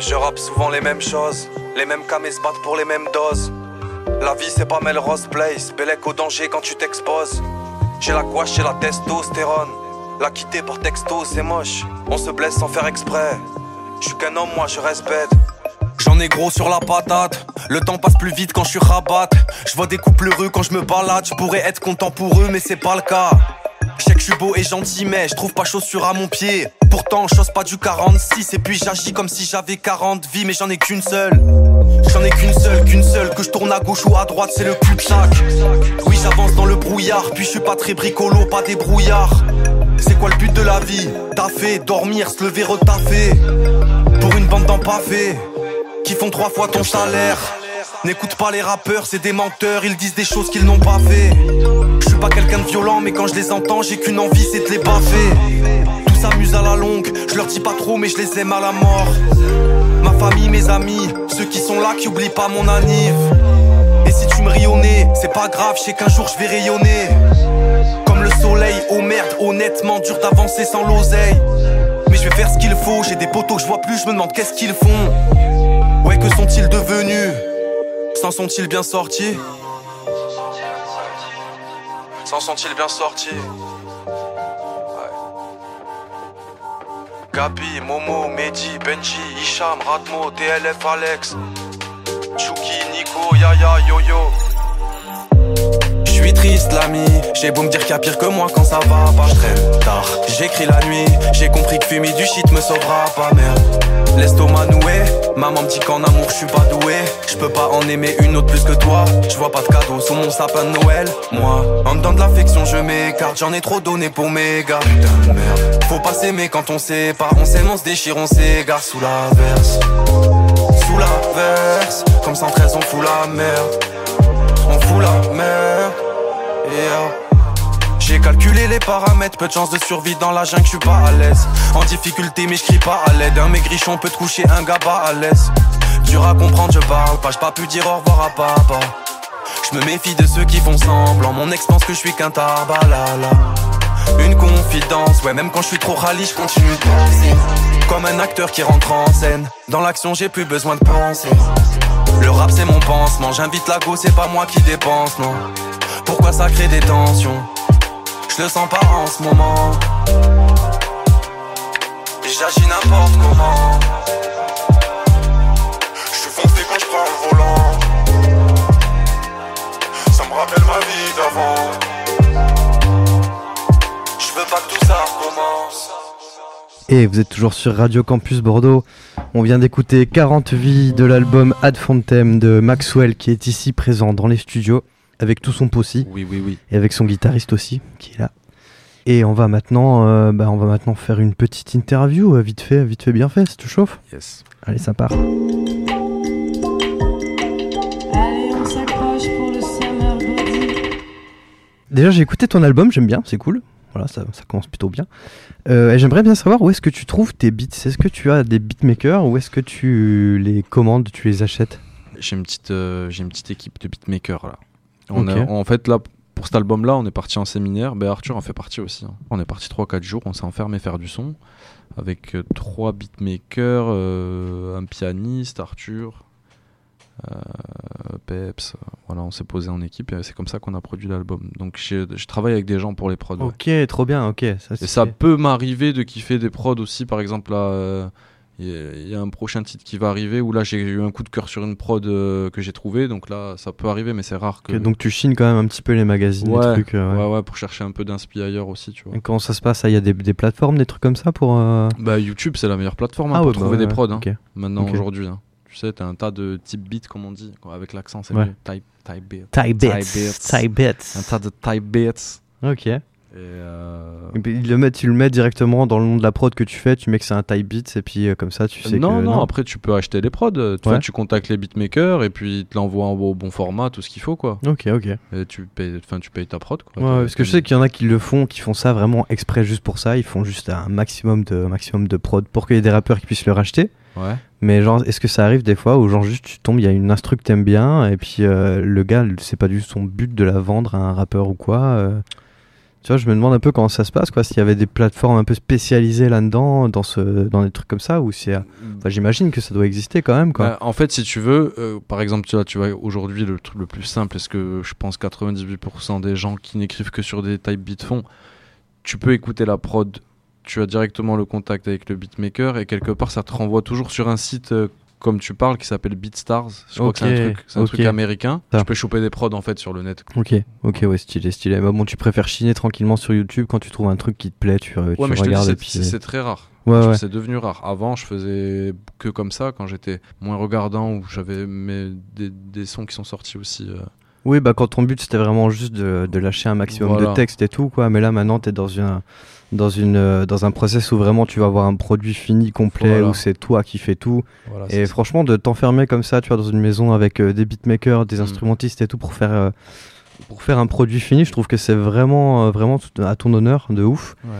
Je rappe souvent les mêmes choses, les mêmes camés se battent pour les mêmes doses. La vie c'est pas Melrose Place, Bellec au danger quand tu t'exposes. J'ai la gouache, j'ai la testostérone. La quitter par texto c'est moche, on se blesse sans faire exprès. Je suis qu'un homme, moi je reste bête. J'en ai gros sur la patate, le temps passe plus vite quand je suis rabat. Je des couples heureux quand je me balade, je pourrais être content pour eux mais c'est pas le cas. Je sais que je suis beau et gentil, mais je trouve pas chaussure à mon pied. Pourtant, chose pas du 46, et puis j'agis comme si j'avais 40 vies, mais j'en ai qu'une seule. J'en ai qu'une seule, qu'une seule, que je tourne à gauche ou à droite, c'est le cul-de-sac. Oui, j'avance dans le brouillard, puis je suis pas très bricolo, pas des brouillards. C'est quoi le but de la vie? Taffer, dormir, se lever, retaffer. Pour une bande d'empavés, qui font trois fois ton salaire. N'écoute pas les rappeurs, c'est des menteurs, ils disent des choses qu'ils n'ont pas fait. Suis pas quelqu'un de violent, mais quand je les entends, j'ai qu'une envie, c'est de les baffer. Tout s'amuse à la longue, je leur dis pas trop, mais je les aime à la mort. Ma famille, mes amis, ceux qui sont là, qui oublient pas mon anniv. Et si tu me nez, c'est pas grave, je sais qu'un jour je vais rayonner. Comme le soleil, oh merde, honnêtement, dur d'avancer sans l'oseille. Mais je vais faire ce qu'il faut, j'ai des poteaux que je vois plus, je me demande qu'est-ce qu'ils font. Ouais, que sont-ils devenus? S'en sont-ils bien sortis? S'en sont-ils bien sortis. Gabi, Momo, Mehdi, Benji, Hicham, Ratmo, TLF, Alex Chuki, Nico, Yaya, Yo-Yo je suis triste l'ami, j'ai beau me dire qu'il y a pire que moi quand ça va pas, je tard. J'écris la nuit, j'ai compris que fumer du shit me sauvera pas merde. L'estomac noué, maman me dit qu'en amour je suis pas doué. Je peux pas en aimer une autre plus que toi. Je vois pas de cadeau sous mon sapin de Noël. Moi, en dedans de l'affection je m'écarte, j'en ai trop donné pour mes gars. Putain de merde, faut pas s'aimer quand on sait pas. On s'aime, on se déchire, on s'égare sous la verse. Sous la verse, comme 113 on fout la merde. On fout la merde. J'ai calculé les paramètres, peu de chance de survie dans la jungle, je suis pas à l'aise. En difficulté, mais je pas à l'aide. Un maigrichon peut te coucher, un gaba à l'aise. Dur à comprendre, je parle pas, j'ai pas pu dire au revoir à papa. Je me méfie de ceux qui font semblant. Mon ex pense que je suis qu'un tabalala. Une confidence, ouais, même quand je suis trop rallye, je continue de. Comme un acteur qui rentre en scène. Dans l'action, j'ai plus besoin de penser. Le rap, c'est mon pansement. J'invite la go, c'est pas moi qui dépense, non. Pourquoi ça crée des tensions Je le sens pas en ce moment. J'agis n'importe comment. Je suis foncé quand je prends le volant. Ça me rappelle ma vie d'avant. Je veux pas que tout ça recommence. Et vous êtes toujours sur Radio Campus Bordeaux. On vient d'écouter 40 vies de l'album Ad Fontem de Maxwell qui est ici présent dans les studios avec tout son possi. Oui, oui, oui. Et avec son guitariste aussi qui est là. Et on va maintenant, euh, bah, on va maintenant faire une petite interview, euh, vite fait, vite fait, bien fait, ça te chauffe Yes. Allez, ça part. Allez, on s'accroche pour le summer body. Déjà, j'ai écouté ton album, j'aime bien, c'est cool. Voilà, ça, ça commence plutôt bien. Euh, et j'aimerais bien savoir où est-ce que tu trouves tes beats. Est-ce que tu as des beatmakers ou est-ce que tu les commandes, tu les achètes? J'ai une petite, euh, j'ai une petite équipe de beatmakers là. On Ok. a- en fait là, pour cet album-là, on est parti en séminaire. Ben, Arthur en fait partie aussi. hein. On est parti 3-4 jours. On s'est enfermé faire du son avec euh, trois beatmakers, euh, un pianiste, Arthur, euh, Peps. Voilà, on s'est posé en équipe et c'est comme ça qu'on a produit l'album. Donc je, je travaille avec des gens pour les prods. ouais. Ok, trop bien, ok. Ça, Et ça peut m'arriver de kiffer des prods aussi, par exemple là. Il y, a- un prochain titre qui va arriver où là j'ai eu un coup de cœur sur une prod euh, que j'ai trouvé donc là ça peut arriver mais c'est rare que donc tu chines quand même un petit peu les magazines, ouais, les trucs. euh, ouais. ouais ouais pour chercher un peu d'inspi ailleurs aussi tu vois Et comment ça se passe Il y a des, des plateformes, des trucs comme ça pour. euh, Bah YouTube c'est la meilleure plateforme hein, Ah pour bah trouver ouais, des prods hein, maintenant aujourd'hui. hein. Tu sais, t'as un tas de type beats comme on dit, avec l'accent c'est. Type, type beats. Type beats, type beats. Un tas de type beats. Ok. Et euh, le mettent, tu le mets directement dans le nom de la prod que tu fais, tu mets que c'est un type beats et puis euh, comme ça tu sais non, que. non, après tu peux acheter les prods. Tu, vois, tu contactes les beatmakers et puis ils te l'envoient en- au bon format, tout ce qu'il faut quoi. Ok, ok. Et tu payes, enfin, tu payes ta prod quoi. Ouais, parce que je sais qu'il y en a qui le font, qui font ça vraiment exprès juste pour ça. Ils font juste un maximum de, maximum de prod pour qu'il y ait des rappeurs qui puissent le racheter. Ouais. Mais genre, est-ce que ça arrive des fois où genre juste tu tombes, il y a une instru que t'aimes bien et puis euh, le gars, c'est pas du tout son but de la vendre à un rappeur ou quoi. Je me demande un peu comment ça se passe, quoi. S'il y avait des plateformes un peu spécialisées là-dedans, dans ce, dans des trucs comme ça, ou c'est, enfin, j'imagine que ça doit exister quand même, quoi. Bah, en fait, si tu veux, euh, par exemple, tu vois, aujourd'hui le truc le plus simple, est-ce que je pense 98% des gens qui n'écrivent que sur des type beats font, tu peux écouter la prod, tu as directement le contact avec le beatmaker et quelque part ça te renvoie toujours sur un site euh, comme tu parles qui s'appelle BeatStars. Je crois que c'est un truc, un américain. Ça. Tu peux choper des prods en fait sur le net. Ok, ok, ouais, stylé, stylé. Bah bon, tu préfères chiner tranquillement sur YouTube quand tu trouves un truc qui te plaît, tu, euh, tu Ouais, mais je te dis, regardes c'est- très rare. Ouais, Je- ouais. C'est devenu rare. Avant, je faisais que comme ça quand j'étais moins regardant ou j'avais des, des sons qui sont sortis aussi. euh, Oui, bah quand ton but c'était vraiment juste de, de lâcher un maximum Voilà. de texte et tout, quoi. Mais là maintenant t'es dans une dans une euh, dans un process où vraiment tu vas avoir un produit fini complet Voilà. où c'est toi qui fais tout. Voilà, et franchement de t'enfermer comme ça, tu vois, dans une maison avec euh, des beatmakers, Mm. des instrumentistes et tout pour faire euh, pour faire un produit fini, je trouve que c'est vraiment euh, vraiment à ton honneur de ouf. Ouais.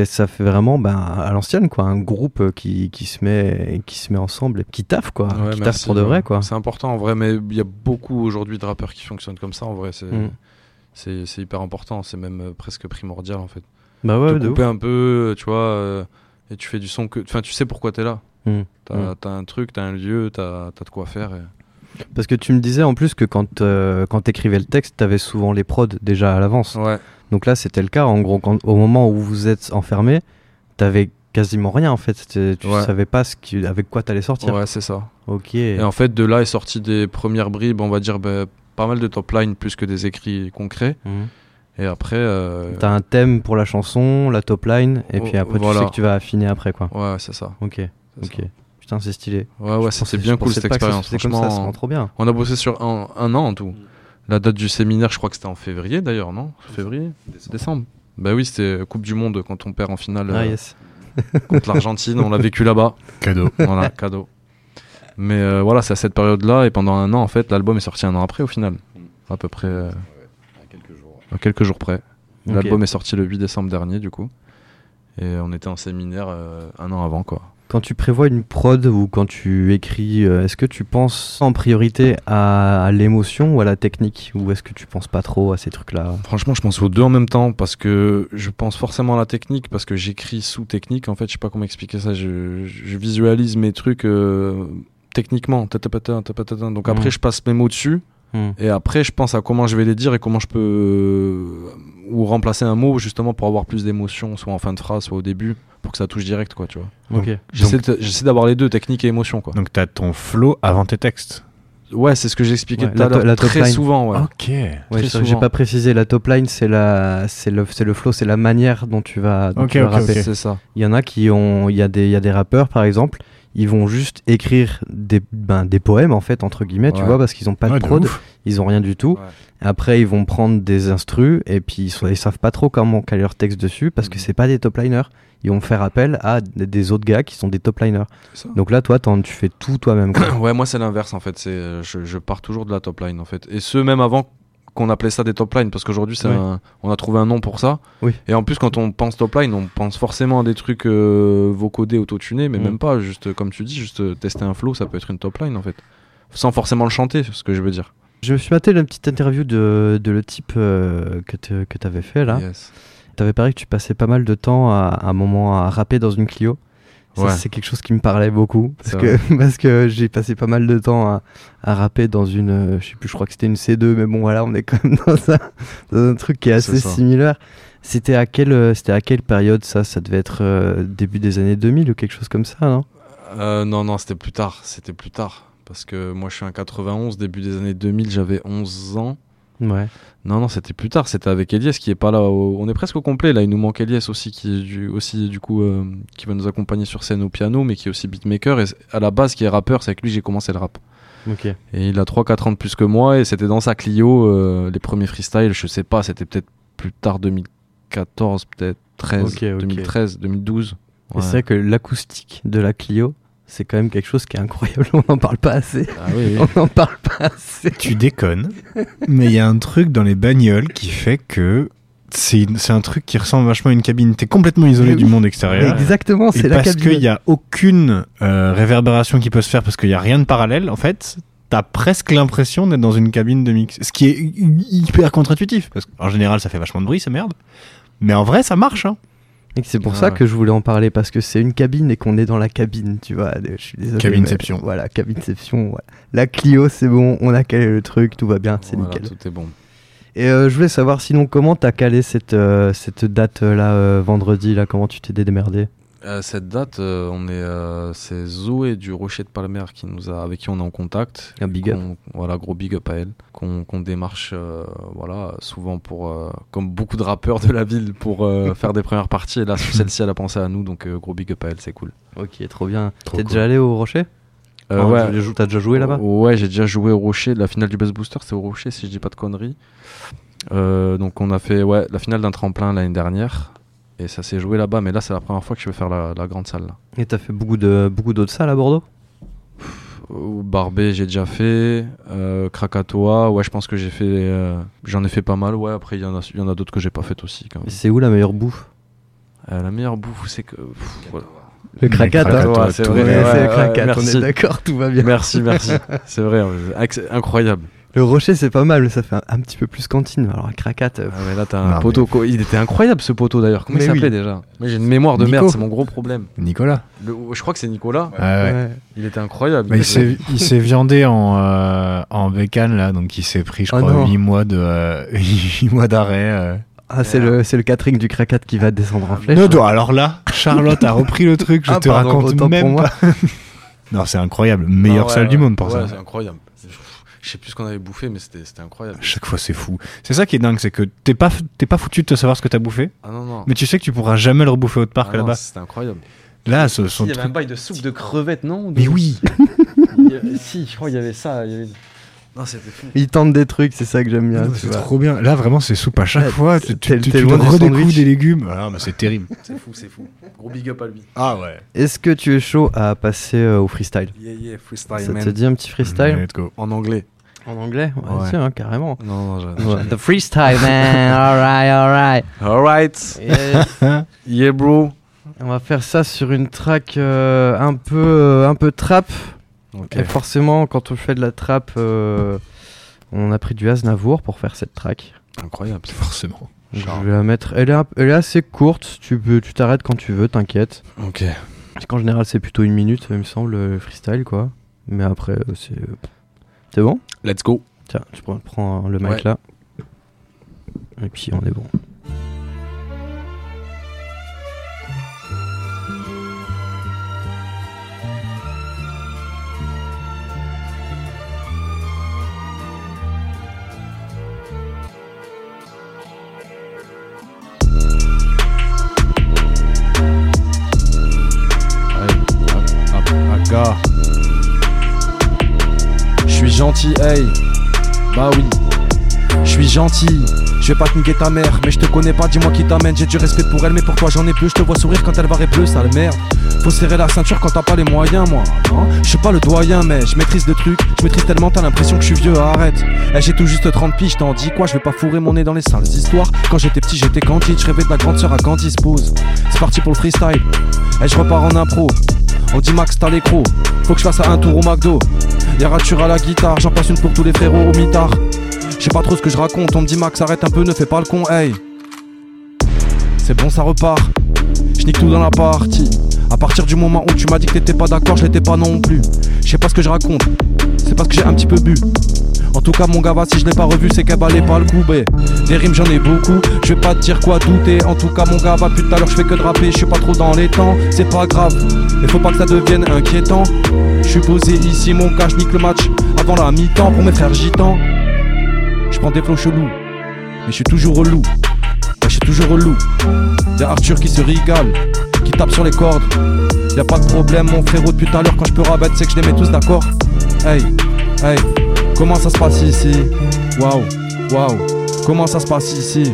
Et ça fait vraiment ben, à l'ancienne quoi, un groupe euh, qui, qui se met qui se met ensemble, et qui taffe quoi, Ouais, qui taffe pour de vrai quoi. C'est important en vrai, mais il y a beaucoup aujourd'hui de rappeurs qui fonctionnent comme ça en vrai. C'est Mm. hyper important, c'est même euh, presque primordial en fait. Bah ouais, de couper un peu, tu vois, euh, et tu fais du son que. Enfin, tu sais pourquoi t'es là. Mm. T'as un truc, t'as un lieu, t'as as de quoi faire. et- Parce que tu me disais en plus que quand, euh, quand t'écrivais le texte, t'avais souvent les prods déjà à l'avance. Ouais. Donc là, c'était le cas. En gros, quand- au moment où vous êtes enfermé, t'avais quasiment rien en fait. C'était- Tu Ouais. savais pas ce qui, avec quoi t'allais sortir. Ouais, c'est ça. Ok. Et en fait, de là est sorti des premières bribes, on va dire bah, pas mal de top line plus que des écrits concrets. Mhm. Et après. euh, T'as un thème pour la chanson, la top line, et puis Oh, après tu sais que tu vas affiner après quoi. Ouais, c'est ça. Ok. Ok. Putain, c'est stylé. Ouais, ouais, pensais- bien cool cette expérience. faisait comme ça, Franchement, ça rend trop bien. On a bossé sur un, un an en tout. La date du séminaire, je crois que c'était en février d'ailleurs, non? Février? Décembre. Bah oui, c'était Coupe du Monde quand on perd en finale Ah, euh, yes. <laughs> contre l'Argentine. On l'a vécu là-bas. Cadeau. Voilà, cadeau. Mais euh, voilà, c'est à cette période-là. Et pendant un an, en fait, l'album est sorti un an après au final. À peu près. euh, à quelques jours près. Ok. L'album est sorti le 8 décembre dernier, du coup. Et on était en séminaire euh, un an avant, quoi. Quand tu prévois une prod ou quand tu écris, euh, est-ce que tu penses en priorité à, l'émotion ou à la technique Ou est-ce que tu penses pas trop à ces trucs-là? Franchement, je pense aux deux en même temps parce que je pense forcément à la technique parce que j'écris sous technique. En fait, je sais pas comment expliquer ça. Je, je visualise mes trucs euh, techniquement. Donc après, Mhm. je passe mes mots dessus. Mhm. Et après, je pense à comment je vais les dire et comment je peux ou remplacer un mot justement pour avoir plus d'émotion, soit en fin de phrase, soit au début, pour que ça touche direct, quoi, tu vois. Ok. J'essaie d'avoir les deux, technique et émotion, quoi. Donc t'as ton flow avant tes textes. Ouais, c'est ce que j'expliquais tout à l'heure. Très line. souvent, ouais. Ok. Ouais, j'ai pas précisé. La top line, c'est la, c'est le, c'est le flow, c'est la manière dont tu vas, dont Ok, tu vas ok, rapper. ok. C'est ça. Il y en a qui ont, il y a des, il y a des rappeurs par exemple, ils vont juste écrire des, ben, des poèmes en fait entre guillemets, tu vois, parce qu'ils ont pas Ouais, de prod, ils ont rien du tout. Après, ils vont prendre des instrus et puis ils, sont- ils savent pas trop comment caler leur texte dessus parce Mhm. que c'est pas des top liners. Ils vont faire appel à des, autres gars qui sont des top liners. Donc là, toi, tu fais tout toi-même. <coughs> Ouais, moi c'est l'inverse en fait. C'est euh, je, je pars toujours de la top line en fait. Et ce même avant qu'on appelait ça des top line parce qu'aujourd'hui on a trouvé un nom pour ça. Oui. Et en plus quand on pense top line, on pense forcément à des trucs euh, vocodés, autotunés, mais Mm. même pas. Juste comme tu dis, juste euh, tester un flow, ça peut être une top line en fait, sans forcément le chanter, c'est ce que je veux dire. Je me suis maté la petite interview de, de le type euh, que tu avais fait là. Yes. T'avais parlé que tu passais pas mal de temps à, à un moment à rapper dans une Clio. Ouais. c'est quelque chose qui me parlait beaucoup. Parce que, <laughs> parce que j'ai passé pas mal de temps à, à rapper dans une. euh, Je sais plus, je crois que c'était une C2, mais bon, voilà, on est quand même <laughs> dans un, dans un truc qui est assez similaire. C'était à, quelle, euh, c'était à quelle période ça? Ça devait être euh, début des années 2000 ou quelque chose comme ça, non? Euh, non, non, c'était plus tard. C'était plus tard. Parce que moi, je suis en 91, début des années 2000, j'avais 11 ans. Ouais. Non, non, c'était plus tard. C'était avec Elias qui est pas là. au- On est presque au complet. Là, il nous manque Elias aussi, qui est du, aussi du coup, euh, qui va nous accompagner sur scène au piano, mais qui est aussi beatmaker. Et à la base, qui est rappeur, c'est avec lui que j'ai commencé le rap. Et il a 3-4 ans de plus que moi. Et c'était dans sa Clio, euh, les premiers freestyles. Je sais pas, c'était peut-être plus tard 2014, peut-être 13, Ok, ok. 2013, 2012. Et c'est vrai que l'acoustique de la Clio, c'est quand même quelque chose qui est incroyable. On n'en parle pas assez. Ah oui, oui. On n'en parle pas assez. Tu déconnes. mais il y a un truc dans les bagnoles qui fait que c'est un truc qui ressemble vachement à une cabine. T'es complètement isolé du monde extérieur. Exactement, c'est la parce cabine. qu'il n'y a aucune euh, réverbération qui peut se faire parce qu'il n'y a rien de parallèle, en fait, t'as presque l'impression d'être dans une cabine de mix. Ce qui est hy- hyper contre-intuitif. Parce qu'en général, ça fait vachement de bruit, c'est merde. Mais en vrai, ça marche. Hein. Et c'est pour Ah ça ouais. que je voulais en parler parce que c'est une cabine et qu'on est dans la cabine, tu vois. Je suis désolé. Mais Voilà, cabinception. Voilà. La Clio, c'est bon, on a calé le truc, tout va bien, c'est Voilà, nickel. tout est bon. Et euh, je voulais savoir sinon comment t'as calé cette, euh, cette date euh, là euh, vendredi là, comment tu t'es démerdé Euh, cette date, euh, on est, euh, c'est Zoé du Rocher de Palmer qui nous a, avec qui on est en contact. Un big up. Voilà, gros big up à elle. Qu'on démarche, euh, voilà, souvent pour, comme beaucoup de rappeurs de la ville, pour <laughs> faire des premières parties. Et là, sur celle-ci, elle a pensé à nous, donc gros big up à elle, c'est cool. Ok, trop bien. T'es cool. déjà allé au Rocher? Euh, Enfin, ouais. T'as déjà joué là-bas? Ouais, j'ai déjà joué au Rocher. La finale du Best Booster, c'était au Rocher, si je dis pas de conneries. Euh, donc on a fait ouais, la finale d'un tremplin l'année dernière. Et ça s'est joué là-bas, mais là c'est la première fois que je vais faire la, la grande salle. Là. Et t'as fait beaucoup de beaucoup d'autres salles à Bordeaux? Au Barbé, j'ai déjà fait. Euh, Krakatoa, ouais, je pense que j'ai fait. euh, J'en ai fait pas mal. Ouais, après il y en a, il y en a d'autres que j'ai pas fait aussi. Quand même. Et C'est où la meilleure bouffe? Euh, la meilleure bouffe, c'est que. pff, voilà. Le Krakat. Krakatoa, c'est Tout vrai. c'est le Krakat, on merci. est d'accord, tout va bien. Merci, merci. c'est vrai, incroyable. Le Rocher, c'est pas mal, mais ça fait un, un petit peu plus cantine. Alors, un Krakat. euh, Ah ouais, là t'as un Non, poteau. Il était incroyable ce poteau d'ailleurs. Comment Mais il s'appelait oui. déjà? Mais j'ai une mémoire de Nico. merde, c'est mon gros problème. Nicolas. Le- je crois que c'est Nicolas. Ah ouais. ouais. Il était incroyable. Bah, il s'est viandé en, euh, en bécane, là, donc il s'est pris, je Oh crois, non. 8 mois de euh, <laughs> huit mois d'arrêt. euh. Ah, c'est le, c'est le catering du Krakat qui va descendre en flèche. Non, non, alors là, Charlotte a repris le truc, je Ah, te pardon, raconte pour même moi. pas. <laughs> non, c'est incroyable. Meilleure Ah ouais, salle du monde pour ça. c'est incroyable. Je sais plus ce qu'on avait bouffé, mais c'était incroyable. À chaque fois, c'est fou. C'est ça qui est dingue, c'est que t'es pas, t'es pas foutu de te savoir ce que t'as bouffé, Ah non, non. mais tu sais que tu pourras jamais le rebouffer autre part Ah que non, là-bas. C'était incroyable. Là, ce sont il y avait un bail de soupe de crevettes, non Mais oui <laughs> avait- Si, je crois qu'il y avait ça. il y avait- Non, c'était fou. Ils tentent des trucs, c'est ça que j'aime bien. Tu C'est trop bien. Là, vraiment, c'est soupe à chaque Ouais, fois. Tu, tu, tu du redécouvres des légumes. Ah, mais c'est terrible. <laughs> C'est fou, c'est fou. Gros big up à lui. Ah ouais. Est-ce que tu es chaud à passer euh, au freestyle? Yeah, yeah, freestyle, Ça man. te dit un petit freestyle? Let's go. En anglais. En anglais Ouais, Ouais. tiens, carrément. Non, non, je- Ouais. The freestyle, man. <laughs> alright, alright. Alright. Yeah, bro. On va faire ça sur une track euh, un peu euh, un peu trap. Ok. Et forcément, quand on fait de la trap, euh, on a pris du Aznavour pour faire cette track. Incroyable. Forcément. Je vais la mettre. Elle est, un- elle est assez courte. Tu peux, tu t'arrêtes quand tu veux, t'inquiète. Ok. Parce qu'en général, c'est plutôt une minute, il me semble, le freestyle, quoi. Mais après, euh, c'est. C'est bon? Let's go. Tiens, tu prends, prends le mic Ouais. là. Et puis on est bon. Hey. Bah oui. Je suis gentil. Je vais pas te ta mère, mais je te connais pas, dis-moi qui t'amène. J'ai du respect pour elle, mais pour toi j'en ai plus. Je te vois sourire quand elle va bleu, sale merde. Faut serrer la ceinture quand t'as pas les moyens, moi. Hein je suis pas le doyen, mais je maîtrise le truc. Je maîtrise tellement, t'as l'impression que je suis vieux, arrête. Eh, j'ai tout juste 30 piges, t'en dis quoi? Je vais pas fourrer mon nez dans les sales histoires. Quand j'étais petit, j'étais candide, je rêvais de la grande sœur à Candice Pose. C'est parti pour le freestyle. Et je repars en impro. On dit Max, t'as l'écro. Faut que je fasse un tour au McDo. Y'a rature à la guitare, j'en passe une pour tous les frérots au mitard. Je sais pas trop ce que je raconte, on me dit Max, arrête un peu, ne fais pas le con, hey. C'est bon, ça repart. Je nique tout dans la partie. À partir du moment où tu m'as dit que t'étais pas d'accord, je l'étais pas non plus. Je sais pas ce que je raconte, c'est parce que j'ai un petit peu bu. En tout cas, mon gars, si je l'ai pas revu, c'est qu'elle valait pas le coup. bé. Des rimes, j'en ai beaucoup. Je vais pas te dire quoi douter. En tout cas, mon gars, va, tout à l'heure, je fais que de rapper. Je suis pas trop dans les temps, c'est pas grave. Mais faut pas que ça devienne inquiétant. Je suis posé ici, mon gars, je nique le match avant la mi-temps pour mes frères gitans. Je prends des flots chelous, mais je suis toujours relou. Je suis toujours relou. Y'a Arthur qui se régale, qui tape sur les cordes. Y'a pas de problème, mon frérot, depuis tout à l'heure, quand je peux rabattre, c'est que je les mets tous d'accord. Hey, hey, comment ça se passe ici? Waouh, waouh, comment ça se passe ici?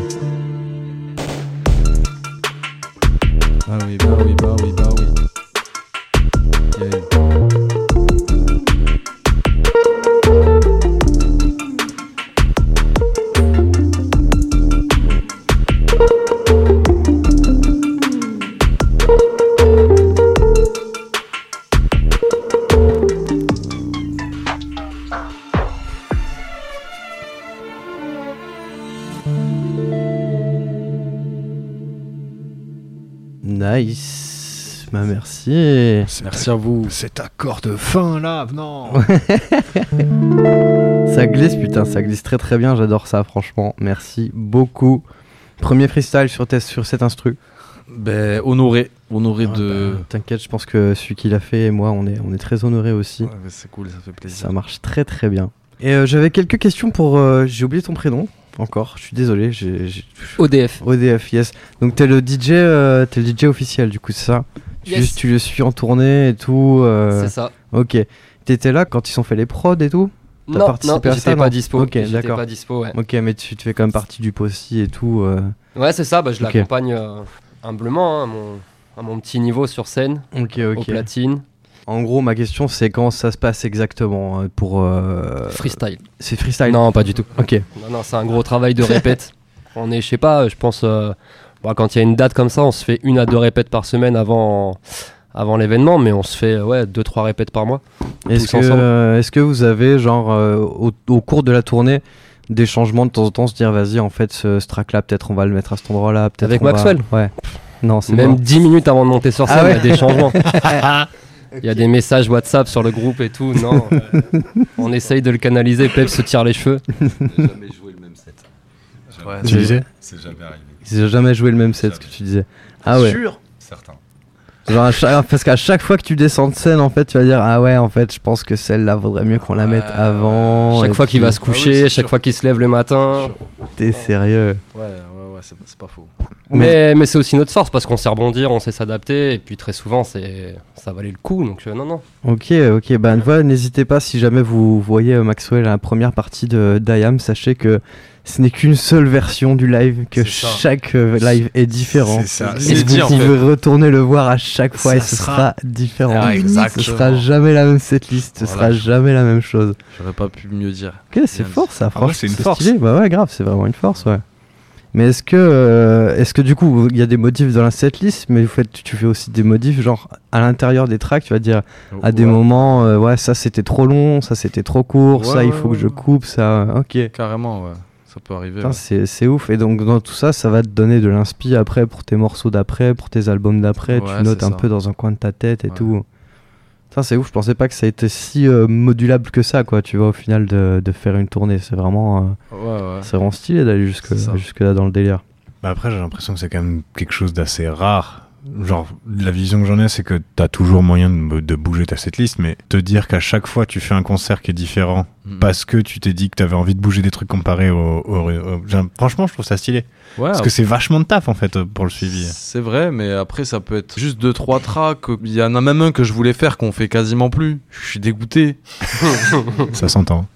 Ah oui, bah oui, Nice. Bah merci. Merci à vous. Cet accord de fin là, non. <laughs> ça glisse, putain, ça glisse très très bien. J'adore ça, franchement. Merci beaucoup. Premier freestyle sur, tes- sur cet instru. Ben, honoré. Honoré Ah de. bah, T'inquiète, je pense que celui qui l'a fait et moi, on est, on est très honorés aussi. Ouais, c'est cool, ça fait plaisir. Ça marche très très bien. Et euh, j'avais quelques questions pour. euh, J'ai oublié ton prénom encore. Je suis désolé. ODF. ODF, yes. Donc t'es le DJ, euh, t'es le DJ officiel du coup, c'est ça Yes. tu le suis en tournée et tout. euh, C'est ça. Ok. T'étais là quand ils ont fait les prods et tout? T'as Non, participé non, à ça, pas dispo. Ok, d'accord. pas dispo, ouais. Ok, mais tu te fais quand même partie du possi et tout. euh. Ouais, c'est ça, bah, je l'accompagne euh, humblement hein, à, mon, à mon petit niveau sur scène, Ok, au ok. platine. En gros, ma question c'est quand ça se passe exactement euh, pour. euh, Freestyle. C'est freestyle Non, pas du tout. Ok. Non, non, c'est un gros travail de répète. <laughs> on est, je sais pas, je pense, euh, bon, quand il y a une date comme ça, on se fait une à deux répètes par semaine avant, avant l'événement, mais on se fait ouais, deux, trois répètes par mois. Est-ce que, euh, est-ce que vous avez, genre, euh, au, au cours de la tournée, des changements de temps en temps, se dire, vas-y, en fait, ce, ce track-là, peut-être on va le mettre à cet endroit-là. Avec va- Maxwell Ouais. Non, c'est Même mort. 10 minutes avant de monter sur scène, Ah il y a des changements. <laughs> <laughs> Il y a des messages WhatsApp sur le groupe et tout. Non, euh, <laughs> on essaye de le canaliser. Pep se tire les cheveux. jamais joué le même set. Ouais, Tu disais C'est jamais arrivé. Ont jamais joué le même set, ce que tu disais. Ah ouais. Sûr Certain. Genre à chaque- parce qu'à chaque fois que tu descends de scène, en fait, tu vas dire ah ouais, en fait, je pense que celle-là vaudrait mieux qu'on la mette avant. Chaque fois qu'il va se coucher, chaque fois qu'il se lève le matin. T'es sérieux ouais, c'est c'est pas faux. Mais, mais c'est aussi notre force parce qu'on sait rebondir, on sait s'adapter et puis très souvent c'est ça valait le coup donc euh, non non. Ok, ok, bah voilà, n'hésitez pas si jamais vous voyez euh, Maxwell à la première partie de d'IAM, sachez que ce n'est qu'une seule version du live, que chaque euh, live est différent. C'est ça, Et c'est vous en fait. retourner le voir à chaque fois Ça et ce sera- sera, différent. Ah, Ce sera jamais la même setlist, ce Voilà. sera jamais la même chose. J'aurais pas pu mieux dire. Ok, c'est fort ça, Ah ouais, franchement. c'est une force. stylé. Bah ouais, grave, c'est vraiment une force, ouais. Mais est-ce que, euh, est-ce que du coup, il y a des modifs dans la setlist, mais vous faites, tu fais aussi des modifs, genre à l'intérieur des tracks, tu vas dire à des moments, euh, ouais, ça c'était trop long, ça c'était trop court, Ouais, ça il faut que je coupe, ça, ok. Carrément, ouais. Ça peut arriver. C'est, ouf. Et donc, dans tout ça, ça va te donner de l'inspi après pour tes morceaux d'après, pour tes albums d'après. Tu notes un ça. peu dans un coin de ta tête et tout. Putain, c'est ouf. Je pensais pas que ça été si euh, modulable que ça, quoi. Tu vois, au final, de, de faire une tournée. C'est vraiment, euh, Ouais, ouais. c'est vraiment stylé d'aller jusque, ça. jusque là dans le délire. Bah après, j'ai l'impression que c'est quand même quelque chose d'assez rare. Genre, la vision que j'en ai, c'est que t'as toujours moyen de, de bouger ta setlist, mais te dire qu'à chaque fois tu fais un concert qui est différent Mhm. parce que tu t'es dit que t'avais envie de bouger des trucs comparés au. au- au- j'ai- franchement, je trouve ça stylé. Ouais, parce que c'est vachement de taf en fait pour le suivi. C'est vrai, mais après ça peut être juste deux trois tracks. Il y en a même un que je voulais faire qu'on fait quasiment plus. Je suis dégoûté. <laughs> ça s'entend.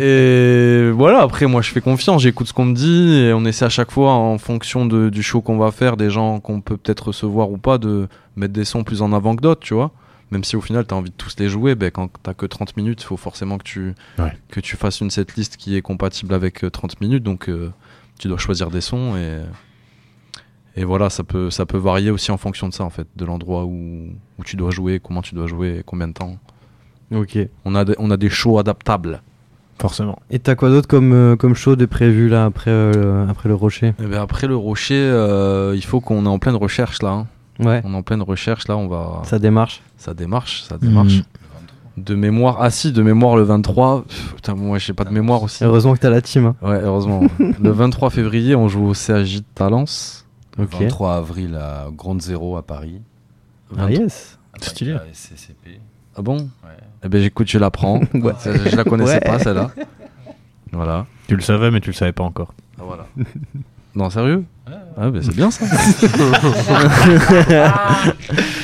Et voilà, après moi je fais confiance, j'écoute ce qu'on me dit et on essaie à chaque fois en fonction de- du show qu'on va faire, des gens qu'on peut peut-être recevoir ou pas, de mettre des sons plus en avant que d'autres, tu vois. Même si au final t'as envie de tous les jouer, ben, quand t'as que 30 minutes, il faut forcément que tu, Ouais. que tu fasses une setlist qui est compatible avec euh, 30 minutes, donc euh, tu dois choisir des sons et, et voilà, ça peut, ça peut varier aussi en fonction de ça en fait, de l'endroit où, où tu dois jouer, comment tu dois jouer, et combien de temps. Ok. On a, des- on a des shows adaptables. Forcément. Et t'as quoi d'autre comme, euh, comme show de prévu là après, euh, le- après le rocher? Eh ben, après le rocher, euh, il faut qu'on est en pleine recherche là. hein. Ouais. On est en pleine recherche là, on va. Ça démarche. Ça démarche, ça démarche. Mhm. De mémoire, ah si, de mémoire le 23. Pff, Putain, moi j'ai pas de mémoire aussi. Heureusement que t'as la team. hein. Ouais, heureusement. <laughs> le 23 février, on joue au CAJ de Talence. Le 23 avril à Grande Zéro à Paris. Ah yes. Avec Stylé. la SCCP. Ah bon Eh ben j'écoute, <laughs> je la prends. Ouais. Je la connaissais Ouais. pas celle-là. Voilà. Tu le savais, mais tu le savais pas encore. Ah, voilà. <laughs> Non, sérieux Ah, ben c'est bien ça. <laughs>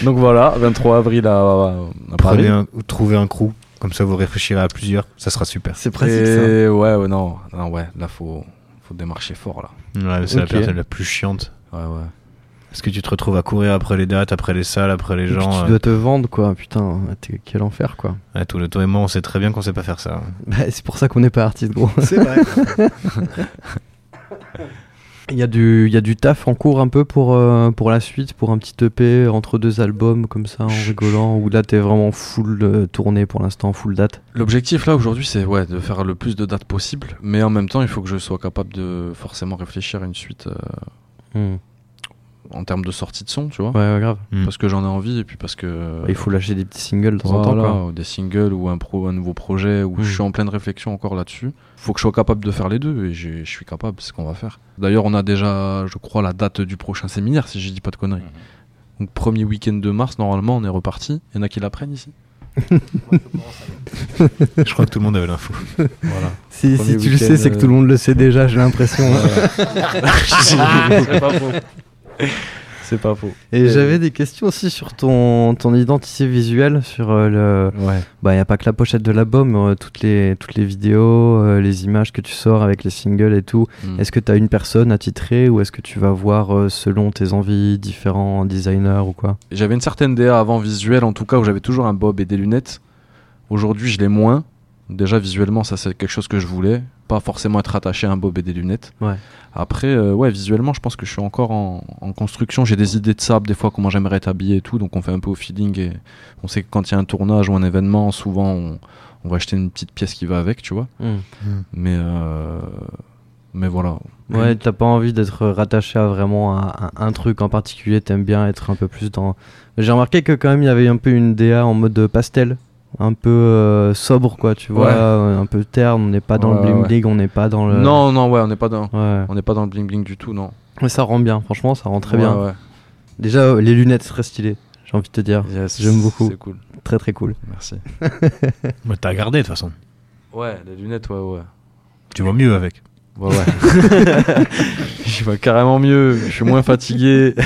<laughs> Donc voilà, 23 avril à, à Paris. Un, ou trouvez un crew, comme ça vous réfléchirez à plusieurs, ça sera super. C'est Et ouais, ouais, non, non, ouais, là faut, faut démarcher fort là. Ouais, c'est la personne la plus chiante. Ouais, ouais. Parce que tu te retrouves à courir après les dates, après les salles, après les Et puis gens. tu euh, dois te vendre, quoi. Putain, quel enfer, quoi. ouais, tout le toi et moi, on sait très bien qu'on sait pas faire ça. Bah, c'est pour ça qu'on n'est pas artiste, gros. C'est vrai. <laughs> Il y, a du, il y a du taf en cours un peu pour, euh, pour la suite, pour un petit EP entre deux albums, comme ça, en rigolant, ou là t'es vraiment full euh, tourné pour l'instant, full date? L'objectif là aujourd'hui, c'est ouais, de faire le plus de dates possible, mais en même temps, il faut que je sois capable de forcément réfléchir à une suite euh, Hmm. En termes de sortie de son, tu vois. Ouais, ouais, grave. Parce que j'en ai envie et puis parce que. Il faut lâcher des petits singles de temps en temps, Voilà, quoi. ou des singles ou un, pro, un nouveau projet où Mm. je suis en pleine réflexion encore là-dessus. Faut que je sois capable de faire les deux et je suis capable, c'est ce qu'on va faire. D'ailleurs, on a déjà, je crois, la date du prochain séminaire si je dis pas de conneries. Donc, premier week-end de mars, normalement, on est reparti. Il y en a qui l'apprennent ici. Je crois que tout le monde avait l'info. <laughs> Voilà. Si, tu le sais, c'est que euh, tout le monde le sait déjà, j'ai l'impression. <laughs> <laughs> c'est pas faux. <laughs> C'est pas faux. Et j'avais des questions aussi sur ton, ton identité visuelle, sur euh, le... Ouais. Bah, il n'y a pas que la pochette de l'album, euh, toutes, les, toutes les vidéos, euh, les images que tu sors avec les singles et tout. Mm. Est-ce que tu as une personne attitrée ou est-ce que tu vas voir euh, selon tes envies différents designers ou quoi? J'avais une certaine DA avant visuelle, en tout cas, où j'avais toujours un bob et des lunettes. Aujourd'hui, je l'ai moins. Déjà, visuellement, ça, c'est quelque chose que je voulais. Pas forcément être attaché à un bob et des lunettes. Ouais. Après, euh, ouais, visuellement, je pense que je suis encore en, en construction. J'ai des idées de sable, des fois, comment j'aimerais être habillé et tout. Donc, on fait un peu au feeling. Et on sait que quand il y a un tournage ou un événement, souvent, on, on va acheter une petite pièce qui va avec, tu vois. Mm. Mais, euh, mais voilà. Ouais, t'as pas envie d'être rattaché à vraiment un, un- un truc en particulier, t'aimes bien être un peu plus dans... J'ai remarqué que quand même il y avait un peu une DA en mode pastel, un peu euh, sobre quoi, tu vois, Ouais. euh, un peu terne, on n'est pas dans Ouais, le bling ouais. bling, on n'est pas dans le... Non, non, ouais, on n'est pas dans, Ouais. on n'est pas dans le bling bling du tout, non. Mais ça rend bien, franchement ça rend très Ouais, bien. ouais. Déjà euh, les lunettes très stylées, j'ai envie de te dire, Yes, j'aime beaucoup. c'est cool. Très très cool. Merci. <laughs> Mais t'as gardé de toute façon. Ouais, les lunettes, ouais, ouais. Tu vois mieux avec. Ouais, ouais. <laughs> je vois carrément mieux, je suis moins fatigué. <laughs>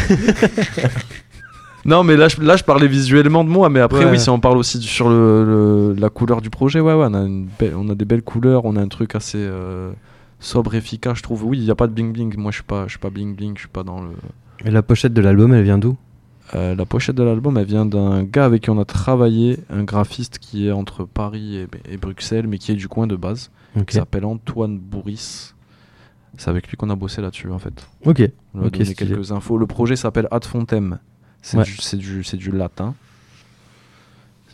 non, mais là je, là, je parlais visuellement de moi, mais après, Ouais. oui, si on parle aussi sur le, le- la couleur du projet, ouais, ouais, on a, une belle- on a des belles couleurs, on a un truc assez euh, sobre, efficace, je trouve. Oui, il n'y a pas de bling bling. Moi, je suis pas, je suis pas bling bling, je suis pas dans le. Et la pochette de l'album elle vient d'où? Euh, la pochette de l'album, elle vient d'un gars avec qui on a travaillé, un graphiste qui est entre Paris et, et Bruxelles, mais qui est du coin de base. Ok. Qui s'appelle Antoine Bourris. C'est avec lui qu'on a bossé là-dessus, en fait. Ok. On a Ok, donné quelques infos. Le projet s'appelle Ad Fontem. C'est Ouais. du, latin.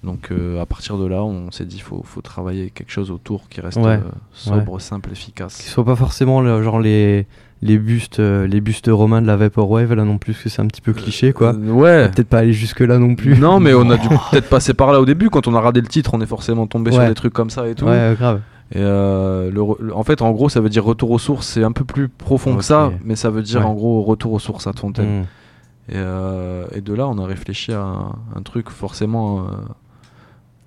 Donc euh, à partir de là, on s'est dit faut, faut travailler quelque chose autour qui reste Ouais. euh, sobre, Ouais. simple, efficace. Qui soit pas forcément le- genre les, les bustes euh, les bustes romains de la Vaporwave là non plus, parce que c'est un petit peu cliché quoi. Ouais. Peut-être pas aller jusque là non plus. Non, mais on a <laughs> dû peut-être passer par là au début. Quand on a regardé le titre, on est forcément tombé sur des trucs comme ça et tout. Ouais, grave. Et le re- le- en fait, en gros, ça veut dire retour aux sources. C'est un peu plus profond que ça, mais ça veut dire en gros retour aux sources à Fontaine. Et, euh, et de là, on a réfléchi à un, un truc forcément euh,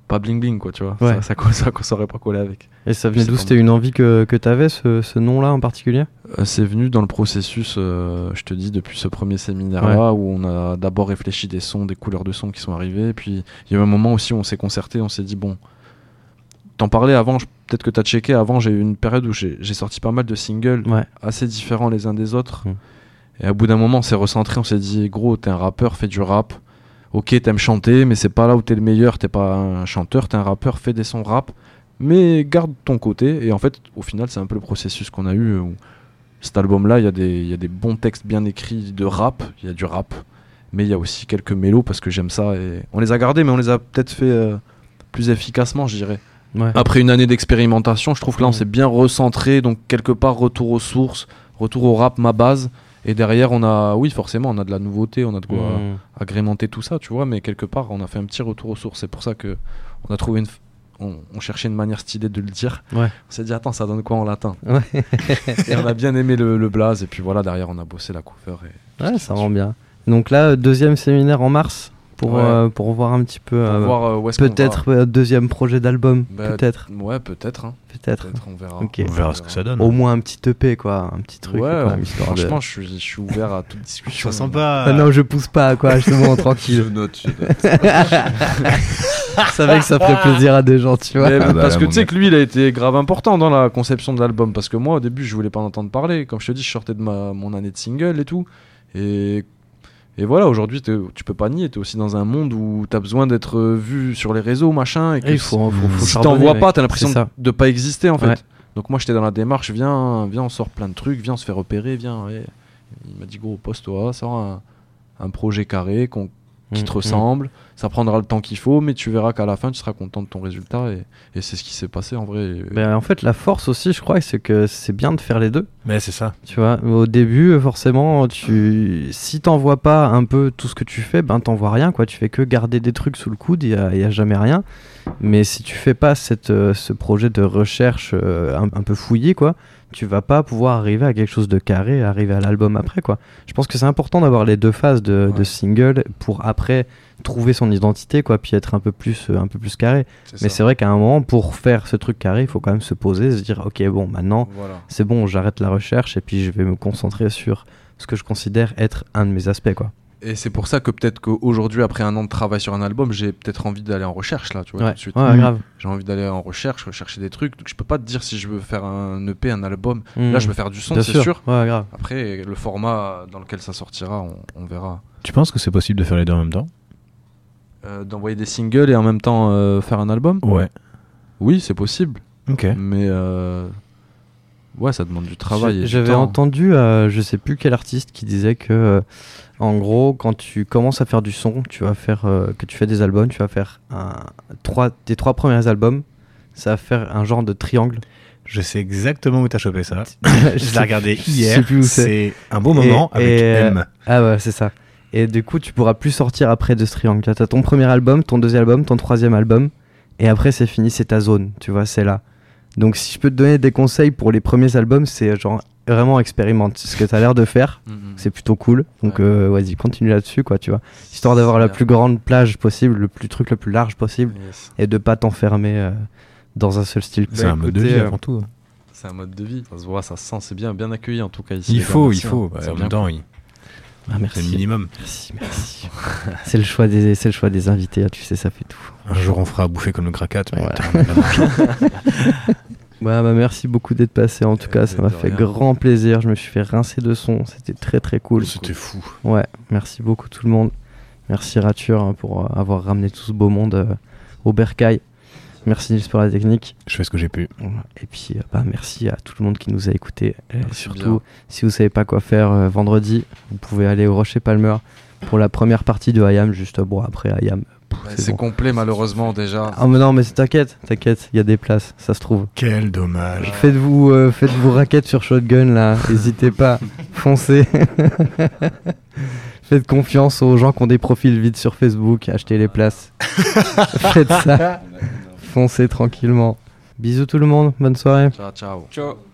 pas bling bling, quoi, tu vois. Ouais. Ça, ça, <laughs> ça, ça aurait pas collé avec. Et ça venait d'où? C'était une envie que, que t'avais ce, ce nom-là en particulier? Euh, C'est venu dans le processus, je te dis, depuis ce premier séminaire-là, où on a d'abord réfléchi des sons, des couleurs de sons qui sont arrivées. Puis il y a eu un moment aussi où on s'est concerté, on s'est dit, bon, t'en parlais avant, peut-être que t'as checké, avant j'ai eu une période où j'ai sorti pas mal de singles Ouais. assez différents les uns des autres. Mm. Et à bout d'un moment, on s'est recentré, on s'est dit, gros, t'es un rappeur, fais du rap. Ok, t'aimes chanter, mais c'est pas là où t'es le meilleur, t'es pas un chanteur, t'es un rappeur, fais des sons rap, mais garde ton côté. Et en fait, au final, c'est un peu le processus qu'on a eu. Où cet album-là, il y, a des- il y a des bons textes bien écrits de rap, il y a du rap, mais il y a aussi quelques mélos parce que j'aime ça. Et on les a gardés, mais on les a peut-être fait euh, plus efficacement, je dirais. Ouais. Après une année d'expérimentation, je trouve que là, on s'est bien recentré, donc quelque part, retour aux sources, retour au rap, ma base. Et derrière, on a, oui, forcément, on a de la nouveauté, on a de quoi Mm. agrémenter tout ça, tu vois. Mais quelque part, on a fait un petit retour aux sources. C'est pour ça que on a trouvé une, on, on cherchait une manière stylée de le dire. Ouais. On s'est dit, attends, ça donne quoi en latin? Ouais. Et on a bien aimé le, le blaze. Et puis voilà, derrière, on a bossé la cover. Et... Ouais, ça rend bien. Donc là, deuxième séminaire en mars? Pour, Ouais. euh, pour voir un petit peu. Euh, voir, euh, où est-ce qu'on peut-être euh, deuxième projet d'album. Bah, peut-être. Ouais, peut-être. hein. Peut-être. on verra. On verra ce que ça donne. Au moins un petit EP, quoi. Un petit truc. Ouais, quand même, histoire de- franchement, je, suis, je suis ouvert à toute discussion. Ça sent pas. Ah non, je pousse pas, quoi. Je te montre tranquille. <laughs> Je note, je Je savais que ça ferait plaisir à des gens, tu vois. Mais Ah bah parce que tu sais que lui, il a été grave important dans la conception de l'album. Parce que moi, au début, je voulais pas en entendre parler. Comme je te dis, je sortais de ma, mon année de single et tout. Et, et voilà, aujourd'hui, tu peux pas nier. Tu es aussi dans un monde où tu as besoin d'être euh, vu sur les réseaux, machin. Et que Et il faut- faut- faut si t'en vois pas, t'as l'impression de pas exister en fait. Ouais. Donc moi, j'étais dans la démarche viens, viens, on sort plein de trucs, viens, on se fait repérer, viens. ouais. Il m'a dit, gros, pose-toi, sors un, un projet carré qu'on qui Mm, te mm. ressemble. Ça prendra le temps qu'il faut, mais tu verras qu'à la fin, tu seras content de ton résultat. Et, et c'est ce qui s'est passé en vrai. Ben, en fait, la force aussi, je crois, c'est que c'est bien de faire les deux. Mais c'est ça. Tu vois, au début, forcément, tu... si t'envoies pas un peu tout ce que tu fais, ben t'en vois rien, quoi. Tu fais que garder des trucs sous le coude, il y a, y a jamais rien. Mais si tu fais pas cette, euh, ce projet de recherche euh, un, un peu fouillé, quoi, tu vas pas pouvoir arriver à quelque chose de carré, arriver à l'album après, quoi. Je pense que c'est important d'avoir les deux phases de, de single pour après trouver son identité, quoi, puis être un peu plus, euh, un peu plus carré. Mais c'est vrai qu'à un moment, pour faire ce truc carré, il faut quand même se poser, se dire, ok, bon, maintenant, Voilà. c'est bon, j'arrête la recherche et puis je vais me concentrer sur ce que je considère être un de mes aspects, quoi. Et c'est pour ça que peut-être qu'aujourd'hui, après un an de travail sur un album, j'ai peut-être envie d'aller en recherche là, tu vois, Ouais. tout de suite. Ouais, grave. J'ai envie d'aller en recherche, rechercher des trucs. Donc je peux pas te dire si je veux faire un EP, un album. Mhm. Là, je veux faire du son, c'est sûr. sûr. Ouais, grave. Après, le format dans lequel ça sortira, on, on verra. Tu penses que c'est possible de faire les deux en même temps? Euh, D'envoyer des singles et en même temps euh, faire un album? Ouais. Oui, c'est possible. Ok. Mais euh, ouais, ça demande du travail. J'avais entendu, euh, je sais plus quel artiste qui disait que, euh, en gros, quand tu commences à faire du son, tu vas faire, euh, que tu fais des albums, tu vas faire un, trois, tes trois premiers albums, ça va faire un genre de triangle. Je sais exactement où t'as chopé ça. <laughs> Je je l'ai regardé je sais hier. plus où c'est. C'est un beau moment Et- avec et, euh, M. Ah ouais, c'est ça. Et du coup, tu pourras plus sortir après de ce triangle. Tu as ton premier album, ton deuxième album, ton troisième album, et après c'est fini, c'est ta zone, tu vois, c'est là. Donc si je peux te donner des conseils pour les premiers albums, c'est genre vraiment expérimente ce que tu as l'air de faire. Mhm. C'est plutôt cool. Donc euh, vas-y, continue là-dessus, quoi, tu vois. Histoire d'avoir la bien. plus grande plage possible, le plus truc le plus large possible, Yes. et de pas t'enfermer euh, dans un seul style. C'est Bah, un mode de vie euh, avant tout. C'est un mode de vie. Ça se voit, ça se sent, c'est bien, bien accueilli en tout cas ici. Il faut, il faut. Bah, C'est en bien. même temps, il- Ah, merci. c'est le minimum. Merci, merci. <laughs> c'est le choix des, c'est le choix des invités. hein, tu sais, ça fait tout. Un jour, on fera à bouffer comme le Krakat. Mais marge. <laughs> Ouais, bah merci beaucoup d'être passé. En tout cas, ça m'a fait rien. grand plaisir. Je me suis fait rincer de son. C'était très très cool. C'était fou. Ouais, merci beaucoup tout le monde. Merci Rature hein, pour euh, avoir ramené tout ce beau monde euh, au bercail. Merci Nils pour la technique. Je fais ce que j'ai pu. Et puis, euh, bah, merci à tout le monde qui nous a écoutés. Et Merci surtout, bien. si vous savez pas quoi faire euh, vendredi, vous pouvez aller au Rocher Palmer pour la première partie de Hayam. Juste bon, après Ouais, c'est bon. complet malheureusement déjà. Ah, mais non, mais c'est- t'inquiète, t'inquiète, il y a des places, ça se trouve. Quel dommage. Faites-vous euh, faites-vous raquette sur Shotgun là, <laughs> n'hésitez pas, foncez. <laughs> Faites confiance aux gens qui ont des profils vides sur Facebook, achetez les places. <laughs> Faites ça. Foncez tranquillement. Bisous tout le monde, bonne soirée. Ciao, ciao. Ciao.